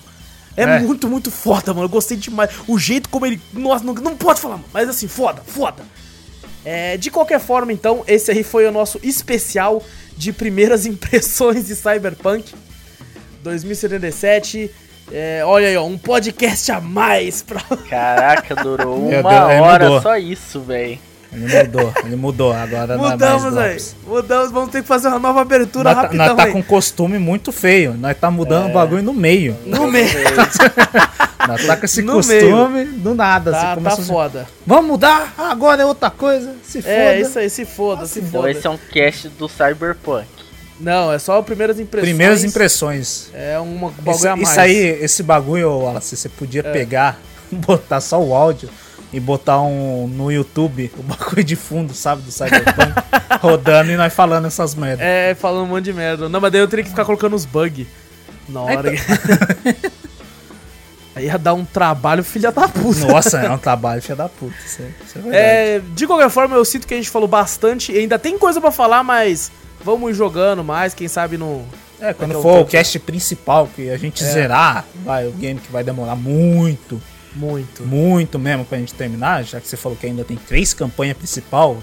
É, É. muito, muito foda, mano. Eu gostei demais. O jeito como ele. Nossa, não, não pode falar, mas assim, foda, foda. É, de qualquer forma, então, esse aí foi o nosso especial de primeiras impressões de Cyberpunk 2077. É, olha aí, ó, um podcast a mais pra. Caraca, durou Meu uma Deus, aí hora mudou. só isso, velho. Ele mudou, ele mudou. Agora não é Mudamos, mais velho. Drops. Mudamos, vamos ter que fazer uma nova abertura Nós tá, rapidão nós tá aí. com um costume muito feio. Nós tá É. mudando o bagulho no meio. No meio. Nós tá com esse No costume do nada. Tá, assim, tá assim, foda. Vamos mudar? Agora é outra coisa. Se foda. É, isso aí, se foda, se Então foda. esse é um cast do Cyberpunk. Não, é só primeiras impressões. Primeiras impressões. É um bagulho Isso, a mais. isso aí, esse bagulho, Wallace, você podia É. pegar, botar só o áudio e botar um no YouTube, o bagulho de fundo, sabe, do Cyberpunk, rodando e nós falando essas merdas. É, falando um monte de merda. Não, mas daí eu teria que ficar colocando os bugs na hora. Então- Aí ia dar um trabalho filha da puta. Nossa, é um trabalho filha da puta. Isso é, isso é. É, de qualquer forma, eu sinto que a gente falou bastante. e Ainda tem coisa pra falar, mas vamos jogando mais, quem sabe no. É, quando a um for o cast principal, que a gente É. zerar, vai, o game que vai demorar muito, Muito. muito mesmo pra gente terminar, já que você falou que ainda tem três campanhas principal,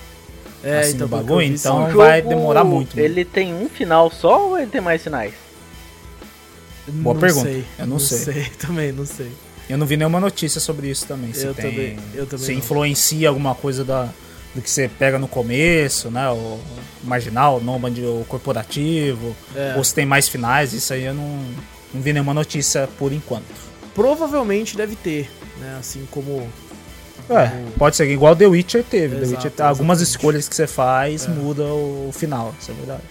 É, assim, que bagulho, então- vai demorar muito, né? Ele tem um final só ou ele tem mais finais? Boa Não pergunta. sei, Eu não sei. também, não sei. eu não vi nenhuma notícia sobre isso também. Se Eu tem, também- eu também se não. influencia alguma coisa da, do que você pega no começo, né? O marginal, o nômade, o corporativo, É. ou se tem mais finais, isso aí eu não, não vi nenhuma notícia por enquanto. Provavelmente deve ter, né? Assim como. É, como- pode ser igual The Witcher teve. The Exato, Witcher, algumas escolhas que você faz É. muda o final, isso é verdade.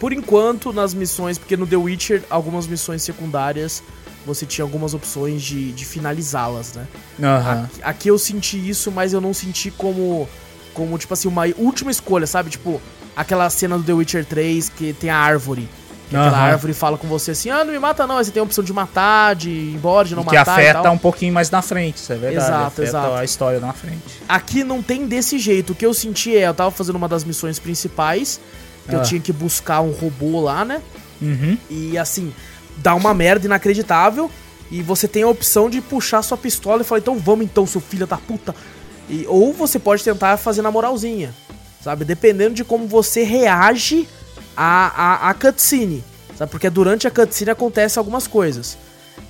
Por enquanto, nas missões, porque no The Witcher, algumas missões secundárias, você tinha algumas opções de, de finalizá-las, né? Aham. Aqui, aqui eu senti isso, mas eu não senti como, como, tipo assim, uma última escolha, sabe? Tipo, aquela cena do The Witcher 3 que tem a árvore. Que aquela Aham. árvore fala com você assim, ah, não me mata não, aí você tem a opção de matar, de ir embora, de não E que matar e afeta um pouquinho mais na frente, isso é verdade. Exato, exato. a história na frente. Aqui não tem desse jeito. O que eu senti é, eu tava fazendo uma das missões principais, que eu Ah. tinha que buscar um robô lá, né? Uhum. E assim, dá uma merda inacreditável. E você tem a opção de puxar sua pistola e falar, então vamos então, seu filho da puta. E, ou você pode tentar fazer na moralzinha. Sabe? Dependendo de como você reage à, à, à cutscene. Sabe? Porque durante a cutscene acontecem algumas coisas.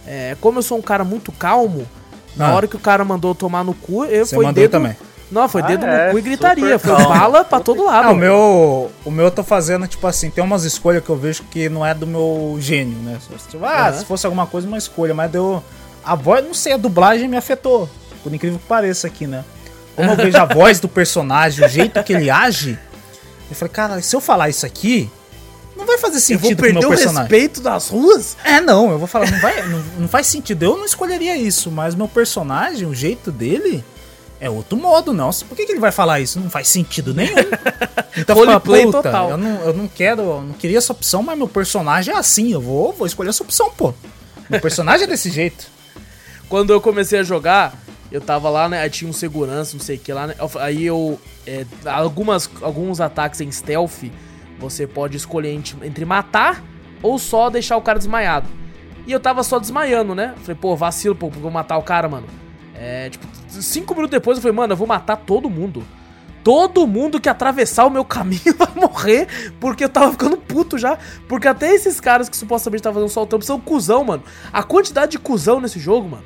É, como eu sou um cara muito calmo, na Ah. hora que o cara mandou eu tomar no cu, eu Você foi mandou dedo. também. Não, foi Ah, dedo é, no cu e gritaria. Foi calmo. bala pra todo lado. Ah, o meu, o meu eu tô fazendo, tipo assim, tem umas escolhas que eu vejo que não é do meu gênio, né? Tipo, ah, Aham. se fosse alguma coisa, uma escolha, mas deu. A voz, não sei, a dublagem me afetou. Por incrível que pareça aqui, né? Como eu vejo a voz do personagem, o jeito que ele age, eu falei, cara, se eu falar isso aqui, não vai fazer eu vou sentido com o perder o personagem. respeito das ruas? É, não, eu vou falar, não, vai, não, não faz sentido. Eu não escolheria isso, mas meu personagem, o jeito dele, é outro modo, não. Por que, que ele vai falar isso? Não faz sentido nenhum. Então eu falei, puta, total. Eu não, eu não quero, eu não queria essa opção, mas meu personagem é assim. Eu vou, vou escolher essa opção, pô. Meu personagem é desse jeito. Quando eu comecei a jogar, eu tava lá, né? Aí tinha um segurança, não sei o que lá, né? eu- Aí eu. é, algumas, alguns ataques em stealth, você pode escolher entre, matar ou só deixar o cara desmaiado. E eu tava só desmaiando, né? Falei, pô, vacilo, pô, vou matar o cara, mano. É, tipo, cinco minutos depois eu falei, mano, eu vou matar todo mundo. Todo mundo que atravessar o meu caminho vai morrer, porque eu tava ficando puto já. Porque até esses caras que supostamente estavam fazendo soltando são cuzão, mano. A quantidade de cuzão nesse jogo, mano.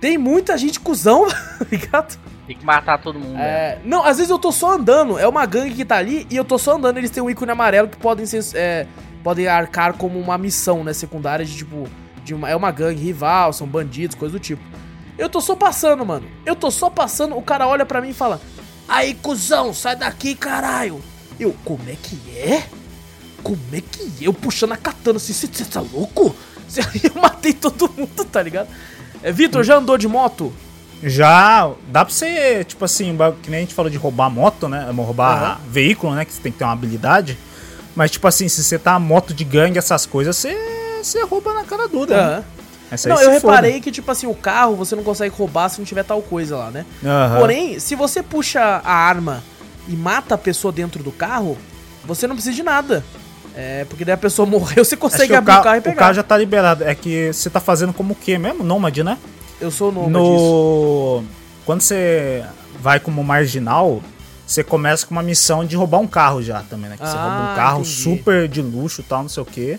Tem muita gente cuzão, tá ligado? Tem que matar todo mundo. né? É, não, às vezes eu tô só andando. É uma gangue que tá ali e eu tô só andando. Eles têm um ícone amarelo que podem ser. é, podem arcar como uma missão, né? Secundária de tipo. De uma, é uma gangue rival, são bandidos, coisa do tipo. Eu tô só passando, mano. Eu tô só passando, o cara olha pra mim e fala: Aí, cuzão, sai daqui, caralho. Eu, como é que é? Como é que é? Eu puxando a katana assim, você tá louco? Eu matei todo mundo, tá ligado? É, Vitor, já andou de moto? Já dá pra você, tipo assim, que nem a gente falou de roubar moto, né? Roubar veículo, né? Que você tem que ter uma habilidade. Mas, tipo assim, se você tá moto de gangue, essas coisas, você, você rouba na cara dura. né? Aham. Essa Não, eu foda. reparei que, tipo assim, o carro você não consegue roubar se não tiver tal coisa lá, né? Aham. Porém, se você puxa a arma e mata a pessoa dentro do carro, você não precisa de nada. É, porque daí a pessoa morreu, você consegue que o, abrir ca- o carro e o pegar. carro já tá liberado. É que você tá fazendo como o quê mesmo? Nômade, né? Eu sou o nome disso. no... Quando você vai como marginal, você começa com uma missão de roubar um carro já também, né? Que você Ah, rouba um carro entendi. super de luxo e tal, não sei o quê.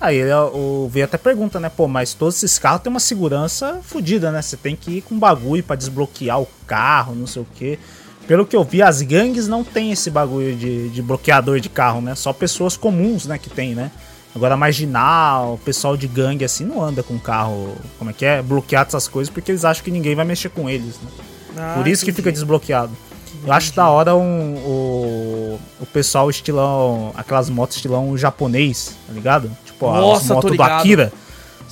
Aí ele, o V até pergunta, né? Pô, mas todos esses carros têm uma segurança fodida, né? Você tem que ir com bagulho pra desbloquear o carro, não sei o quê. Pelo que eu vi, as gangues não tem esse bagulho de, de bloqueador de carro, né? Só pessoas comuns, né, que tem, né? Agora, marginal, pessoal de gangue assim não anda com carro, como é que é? Bloqueado essas coisas porque eles acham que ninguém vai mexer com eles, né? Ah, Por isso que entendi. fica desbloqueado. Eu acho da hora um, o, o pessoal estilão, aquelas motos estilão japonês, tá ligado? Tipo, Nossa, as tô motos do. Akira.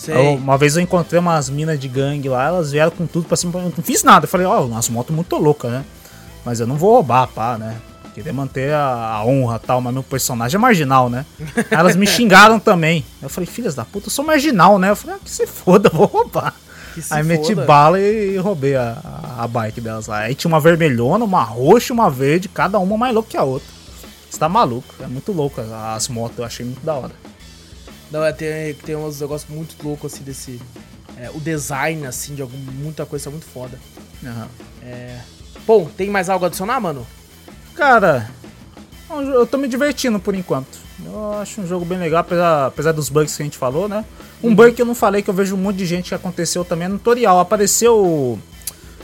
Eu- uma vez eu encontrei umas minas de gangue lá, elas vieram com tudo pra cima. Eu não fiz nada. Eu falei, ó, umas motos muito loucas, né? Mas eu não vou roubar, pá, né? Queria manter a, a honra e tal, mas meu personagem é marginal, né? Aí elas me xingaram também. Eu falei, filhas da puta, eu sou marginal, né? Eu falei, ah, que se foda, vou roubar. Aí meti foda. bala e, e roubei a, a bike delas lá. Aí tinha uma vermelhona, uma roxa e uma verde, cada uma mais louca que a outra. Você tá maluco, é muito louco as, as motos, eu achei muito da hora. Não, é, tem, tem uns negócios muito loucos assim desse. é, o design, assim, de algum, muita coisa muito foda. Aham. Bom, tem mais algo a adicionar, mano? Cara, é um eu tô me divertindo por enquanto. Eu acho um jogo bem legal, apesar, apesar dos bugs que a gente falou, né? Um bug que eu não falei, que eu vejo um monte de gente que aconteceu também no tutorial. Apareceu,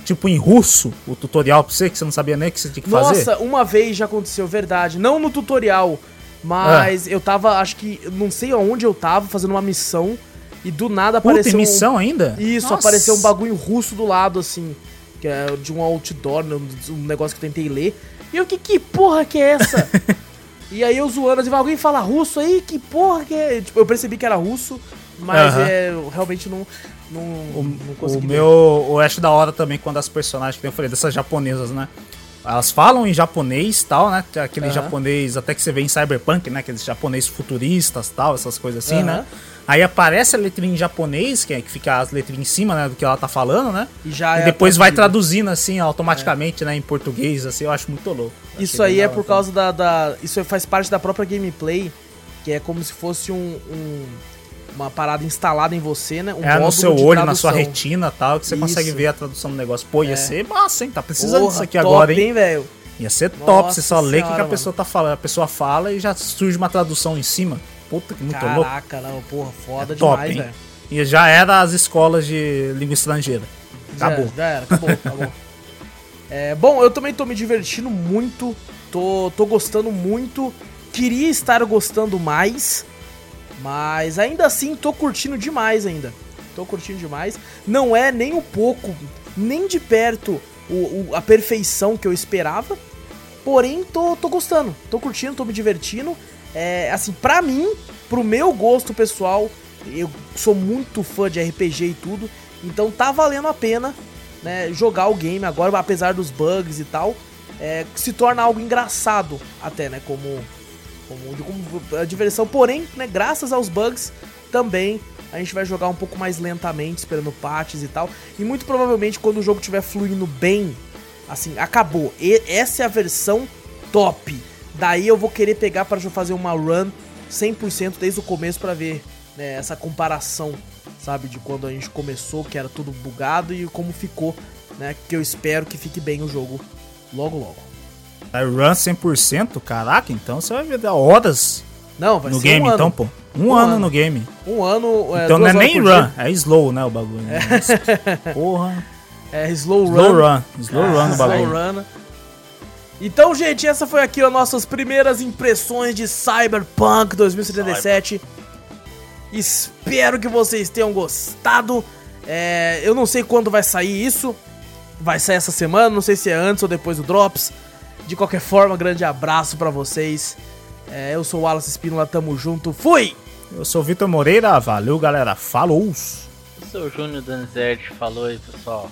tipo, em russo, o tutorial pra você, que você não sabia nem o que você tinha que fazer. Nossa, uma vez já aconteceu, verdade. Não no tutorial, mas eu tava, acho que, não sei aonde eu tava, fazendo uma missão e do nada Puta, apareceu. um- missão ainda? Isso, Nossa. apareceu um bagulho russo do lado, assim, que é de um outdoor, né, um um negócio que eu tentei ler. E eu, que, que porra que é essa? e aí eu zoando, assim, alguém fala russo aí? Que porra que é? Tipo, eu percebi que era russo, mas é, eu realmente não, não, não O consegui. ler. meu, eu acho da hora também quando as personagens, que eu falei, dessas japonesas, né? Elas falam em japonês tal, né? Aquele Aham. japonês, até que você vê em Cyberpunk, né? Aqueles japonês futuristas tal, essas coisas assim, Aham. né? Aí aparece a letrinha em japonês, que, é, que fica as letrinhas em cima, né? Do que ela tá falando, né? E já e é depois vai traduzindo assim, automaticamente, né? Em português, assim, eu acho muito louco. Eu Isso aí é por hora causa da, da- Isso faz parte da própria gameplay, que é como se fosse um. um- uma parada instalada em você, né? Um É no seu olho, na sua tradução. retina e tal, que você consegue Isso. ver a tradução do negócio. Pô, ia É. ser massa, hein? Tá precisando Porra, disso aqui top, agora, hein? velho? Ia ser top, Nossa você só lê o que, que senhora, a pessoa tá falando. A pessoa fala e já surge uma tradução em cima. Puta que muito louco. Caraca, não, porra, foda É top, demais, hein? velho. E já era as escolas de língua estrangeira. Já- Acabou. Já, era, acabou, acabou. É, bom, eu também tô me divertindo muito, tô, tô gostando muito, queria estar gostando mais, mas ainda assim tô curtindo demais ainda. Tô curtindo demais. Não é nem um pouco, nem de perto o, o- a perfeição que eu esperava, porém tô, tô gostando, tô curtindo, tô me divertindo. É, assim, pra mim, pro meu gosto pessoal, eu sou muito fã de RPG e tudo, então tá valendo a pena né, jogar o game agora, apesar dos bugs e tal, é, se torna algo engraçado até, né, como, como, como a diversão. Porém, né, graças aos bugs, também a gente vai jogar um pouco mais lentamente, esperando patches e tal. E muito provavelmente quando o jogo estiver fluindo bem, assim, acabou. E essa é a versão top. Daí eu vou querer pegar para fazer uma run 100% desde o começo para ver né, essa comparação, sabe, de quando a gente começou, que era tudo bugado e como ficou, né, que eu espero que fique bem o jogo logo logo. Vai run 100%? Caraca, então você vai ver horas Não, vai no game, um ano. então, pô. Um, Um ano, ano. no game. Um ano, é, então não é nem run, dia. é slow, né, o bagulho. né? Porra. É slow run. Slow run. Slow run no Slow bagulho. run. Então, gente, essa foi aqui as nossas primeiras impressões de Cyberpunk 2077. Espero que vocês tenham gostado. É, eu não sei quando vai sair isso. Vai sair essa semana, não sei se é antes ou depois do Drops. De qualquer forma, grande abraço pra vocês. É, eu sou o Wallace Espínola, tamo junto. Fui! Eu sou o Vitor Moreira, valeu galera, falou! O seu Júnior Danizete falou aí, pessoal.